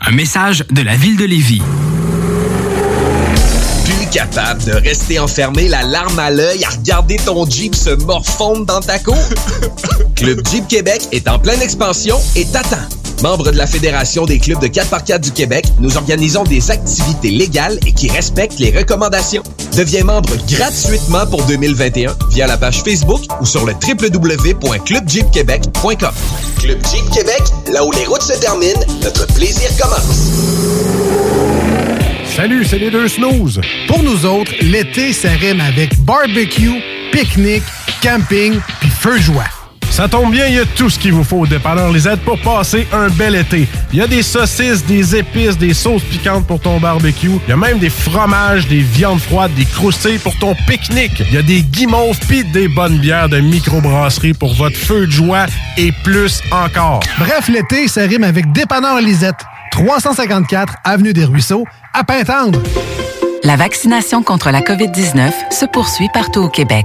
Un message de la ville de Lévis. Plus capable de rester enfermé, la larme à l'œil, à regarder ton Jeep se morfondre dans ta cour? Club Jeep Québec est en pleine expansion et t'attend. Membre de la Fédération des clubs de 4x4 du Québec, nous organisons des activités légales et qui respectent les recommandations. Deviens membre gratuitement pour 2021 via la page Facebook ou sur le www.clubjeepquebec.com. Club Jeep Québec, là où les routes se terminent, notre plaisir commence. Salut, c'est les deux snooze. Pour nous autres, l'été, ça rime avec barbecue, pique-nique, camping, puis feu joie. Ça tombe bien, il y a tout ce qu'il vous faut au dépanneur Lisette pour passer un bel été. Il y a des saucisses, des épices, des sauces piquantes pour ton barbecue. Il y a même des fromages, des viandes froides, des croustilles pour ton pique-nique. Il y a des guimauves pis des bonnes bières de microbrasserie pour votre feu de joie et plus encore. Bref, l'été, ça rime avec Dépanneur Lisette. 354 Avenue des Ruisseaux, à Pintendre. La vaccination contre la COVID-19 se poursuit partout au Québec.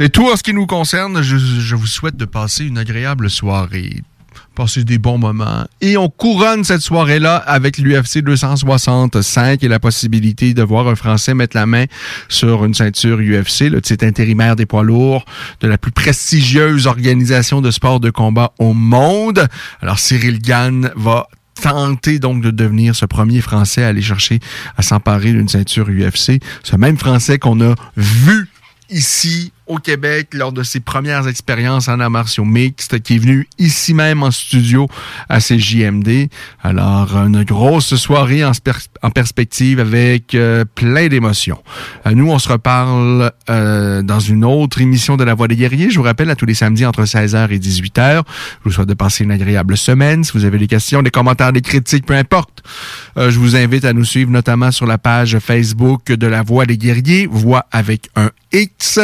C'est tout en ce qui nous concerne. Je, vous souhaite de passer une agréable soirée passer des bons moments. Et on couronne cette soirée-là avec l'UFC 265 et la possibilité de voir un Français mettre la main sur une ceinture UFC, le titre intérimaire des poids lourds de la plus prestigieuse organisation de sport de combat au monde. Alors Cyril Gann va tenter donc de devenir ce premier Français à aller chercher à s'emparer d'une ceinture UFC. Ce même Français qu'on a vu ici au Québec lors de ses premières expériences en arts martiaux mixtes, qui est venu ici même en studio à CJMD. Alors, une grosse soirée en, perspective avec euh, plein d'émotions. Euh, nous, on se reparle euh, dans une autre émission de La Voix des guerriers. Je vous rappelle, à tous les samedis entre 16h et 18h. Je vous souhaite de passer une agréable semaine. Si vous avez des questions, des commentaires, des critiques, peu importe, je vous invite à nous suivre notamment sur la page Facebook de La Voix des guerriers, Voix avec un X.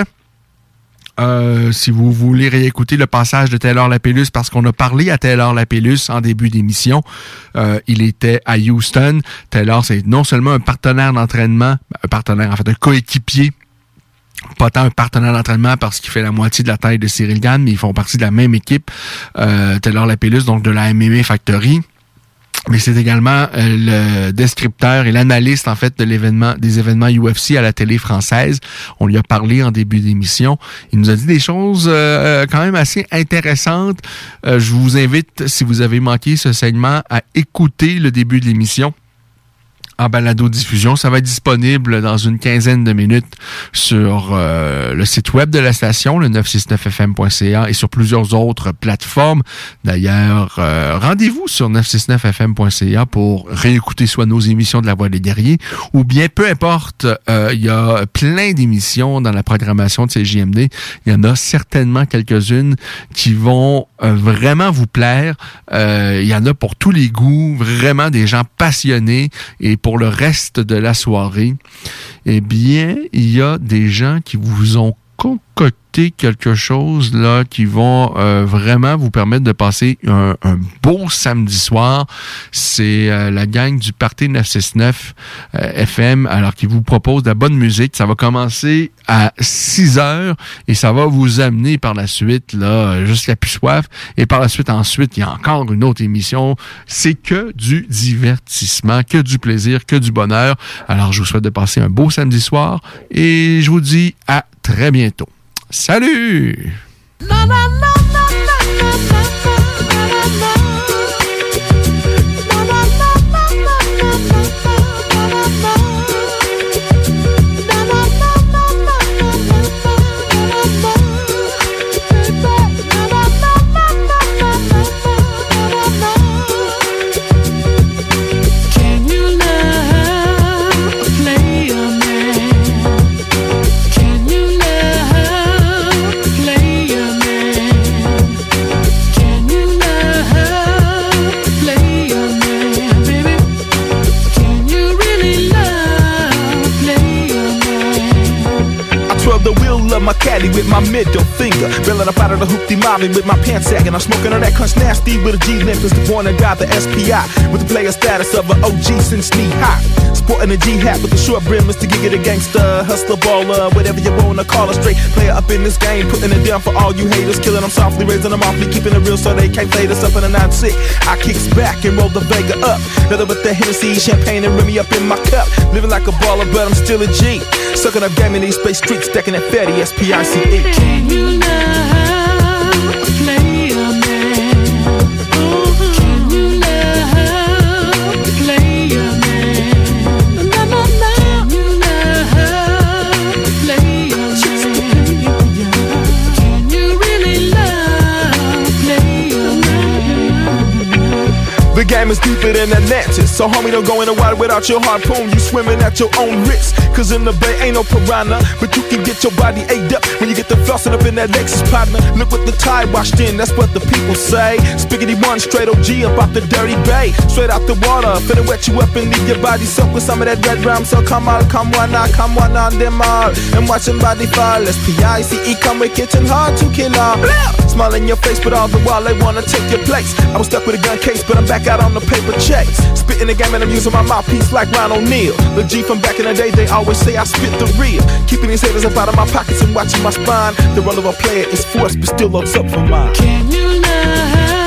Euh, si vous voulez réécouter le passage de Taylor Lapellus, parce qu'on a parlé à Taylor Lapellus en début d'émission, euh, il était à Houston. Taylor, c'est non seulement un partenaire d'entraînement, un partenaire, en fait, un coéquipier pas tant un partenaire d'entraînement parce qu'il fait la moitié de la taille de Cyril Gann, mais ils font partie de la même équipe, euh, Taylor Lapellus, donc de la MMA Factory mais c'est également euh, le descripteur et l'analyste en fait de l'événement des événements UFC à la télé française. On lui a parlé en début d'émission. Il nous a dit des choses euh, quand même assez intéressantes. Euh, je vous invite, si vous avez manqué ce segment, à écouter le début de l'émission en balado-diffusion. Ça va être disponible dans une quinzaine de minutes sur euh, le site web de la station, le 969fm.ca et sur plusieurs autres plateformes. D'ailleurs, euh, rendez-vous sur 969fm.ca pour réécouter soit nos émissions de La Voix des guerriers ou bien, peu importe, euh, il y a plein d'émissions dans la programmation de CJMD. Il y en a certainement quelques-unes qui vont vraiment vous plaire. il y en a pour tous les goûts, vraiment des gens passionnés et pour le reste de la soirée, eh bien, il y a des gens qui vous ont concocté quelque chose là qui vont euh, vraiment vous permettre de passer un, beau samedi soir. C'est euh, la gang du Parti 969 euh, FM, alors qui vous propose de la bonne musique. Ça va commencer à 6 heures et ça va vous amener par la suite là jusqu'à plus soif. Et par la suite, ensuite, il y a encore une autre émission. C'est que du divertissement, que du plaisir, que du bonheur. Alors, je vous souhaite de passer un beau samedi soir et je vous dis à très bientôt. Salut! My caddy with my middle finger. Reeling up out of the hoopty molly with my pants sagging. I'm smoking on that crunch nasty with a G limp. Is the and got the SPI. With the player status of an OG since knee high. Sporting a G hat with the short brim, Mr. Giga the gangster. Hustler baller, whatever you wanna call it. Straight player up in this game. Putting it down for all you haters. Killing them softly, raising them awfully. Keeping it real so they can't fade us up in a 9 6. I kicks back and roll the Vega up. Nothing but the Hennessy, champagne, and Remy up in my cup. Living like a baller, but I'm still a G. Sucking up game in these space streets, stacking that fatty S-P-I-C-E. Can you love game is deeper than Atlantis. So, homie, don't go in the water without your harpoon. You swimming at your own risk. Cause in the bay ain't no piranha. But you can get your body ate up when you get the flossing up in that Lexus partner. Look what the tide washed in, that's what the people say. Spiggity one straight OG up out the dirty bay. Straight out the water, finna wet you up and leave your body soaked with some of that red rum. So come on, come on, come one on them all. And watch them body fall. Let's P-I-C-E, come with kitchen hard to kill all. Smile in your face, but all the while they wanna take your place. I was stuck with a gun case, but I'm back out on the paper check. days. Spitting the game and I'm using my mouthpiece like Ron O'Neal. The G from back in the day, they always say I spit the real. Keeping these haters up out of my pockets and watching my spine. The role of a player is forced, but still looks up for mine. Can you love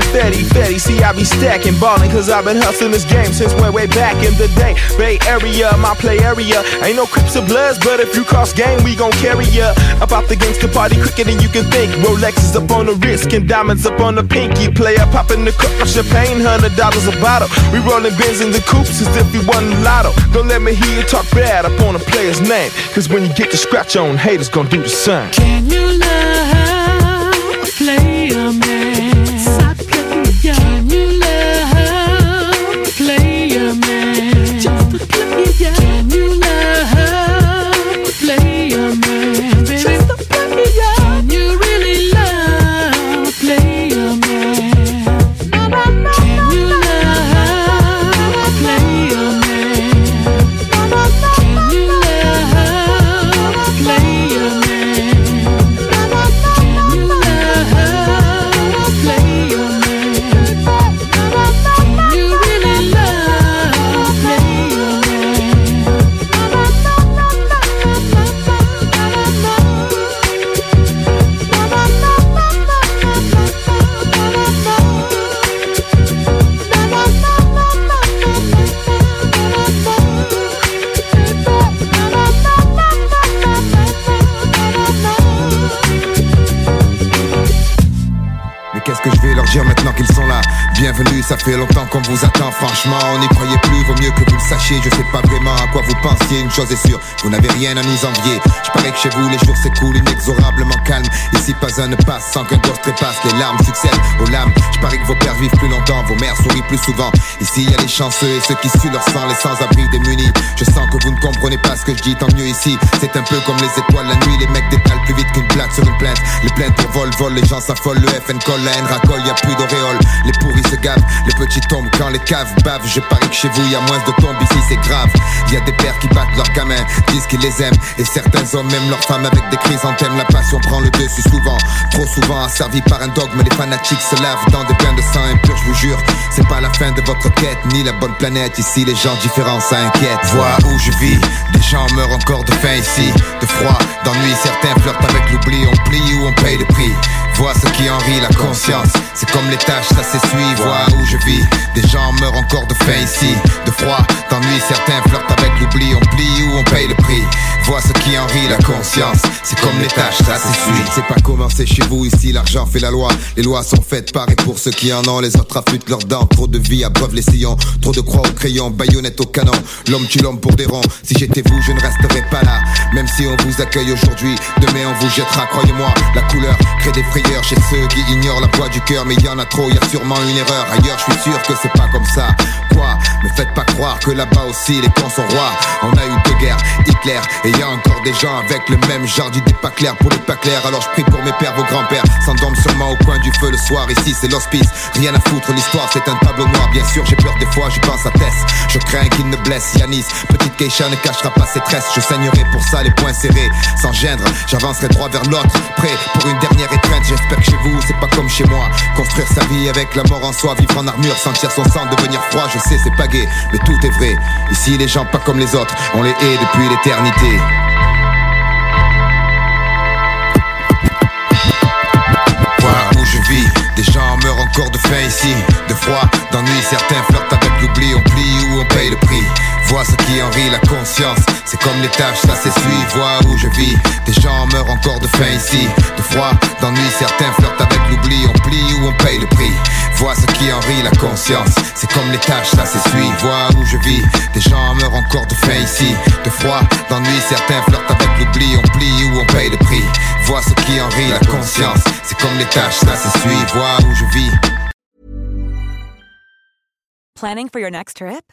stacking fatty, fatty. See, I be stacking ballin' cause I've been hustling this game since way, way back in the day. Bay Area, my play area. Ain't no Crips or Bloods, but if you cross game, we gon' carry ya. About the gangsta party quicker than you can think. Rolexes up on the wrist and diamonds up on the pinky. Player popping the cup of champagne, hundred dollars a bottle. We rollin' bins in the coops as if we won the lotto. Don't let me hear you talk bad up on a player's name. Cause when you get the scratch on, haters gon' do the same. Can you love a Franchement, on n'y croyait plus, vaut mieux que vous le sachiez Je sais pas vraiment à quoi vous pensiez Une chose est sûre, vous n'avez rien à nous envier. Je parie que chez vous les jours s'écoulent inexorablement calme Ici pas un ne passe sans qu'un gosse trépasse Les larmes succèdent aux lames. Je parie que vos pères vivent plus longtemps Vos mères sourient plus souvent. Ici y a les chanceux et ceux qui suent leur sang Les sans-abri démunis. Je sens que vous ne comprenez pas ce que je dis Tant mieux ici, c'est un peu comme les étoiles la nuit Les mecs détalent plus vite qu'une blague sur une plainte. Les plaintes pour vol, les gens s'affolent Le FN colle, la haine racole, y a plus d'auréole Les pourris se gavent, les petits tombent quand les caves bavent. Je parie que chez vous y a moins de tombes ici c'est grave Y a des pères qui battent leurs gamins, disent qu'ils les aiment. Et certains hommes même leurs femmes avec des chrysanthèmes La passion prend le dessus souvent, trop souvent asservi par un dogme Les fanatiques se lavent dans des bains de sang impur Je vous jure, c'est pas la fin de votre quête Ni la bonne planète, ici les gens différents ça inquiète Vois où je vis, des gens meurent encore de faim ici. De froid, d'ennui, certains flirtent avec l'oubli. On plie ou on paye le prix Vois ce qui en rit la conscience. C'est comme les tâches, ça s'essuie Vois où je vis. Des gens meurent encore de faim ici. De froid, d'ennui, certains flirtent avec l'oubli. On plie ou on paye le prix. Vois ce qui en rit la conscience. C'est comme les tâches, ça s'essuie C'est pas comment c'est chez vous ici. L'argent fait la loi. Les lois sont faites par et pour ceux qui en ont. Les autres affûtent leurs dents. Trop de vie abreuvent les sillons. Trop de croix au crayon. Baïonnette au canon. L'homme tue l'homme pour des ronds. Si j'étais vous je ne resterais pas là. Même si on vous accueille aujourd'hui Demain on vous jettera Croyez-moi la couleur crée des frayeurs Chez ceux qui ignorent la voix du cœur Mais y en a trop, y a sûrement une erreur. Ailleurs je suis sûr que c'est pas comme ça. Quoi? Me faites pas croire que là-bas aussi les cons sont rois. On a eu deux guerres, Hitler Et y a encore des gens avec le même genre d'idées pas claires. Pour les pas clairs Alors je prie pour mes pères, vos grands-pères. S'endorment seulement au coin du feu le soir Ici c'est l'hospice, rien à foutre L'histoire c'est un tableau noir. Bien sûr j'ai peur des fois, j'y pense à Tess. Je crains qu'il ne blesse Yanis. Petite Keisha ne cachera pas ses tresses. Je saignerai pour ça les poings serrés. Sans gêne, j'avancerai droit vers l'autre Prêt pour une dernière étreinte J'espère que chez vous c'est pas comme chez moi. Construire sa vie avec la mort en soi Vivre en armure, sentir son sang devenir froid Je sais c'est pas gay, mais tout est vrai. Ici les gens pas comme les autres On les hait depuis l'éternité. Voir où je vis. Des gens meurent encore de faim ici. De froid, d'ennui, certains flirtent avec l'oubli On plie ou on paye le prix Vois ce qui en rit la conscience. C'est comme les tâches, ça s'essuie Vois où je vis. Des gens meurent encore de faim ici. De froid, d'ennui, certains flirtent avec l'oubli. On plie ou on paye le prix. Vois ce qui en rit la conscience. C'est comme les tâches, ça s'essuie Vois où je vis. Des gens meurent encore de faim ici. De froid, d'ennui, certains flirtent avec l'oubli. On plie ou on paye le prix. Vois ce qui en rit la conscience. C'est comme les tâches, ça s'essuie Vois où je vis. Planning for your next trip?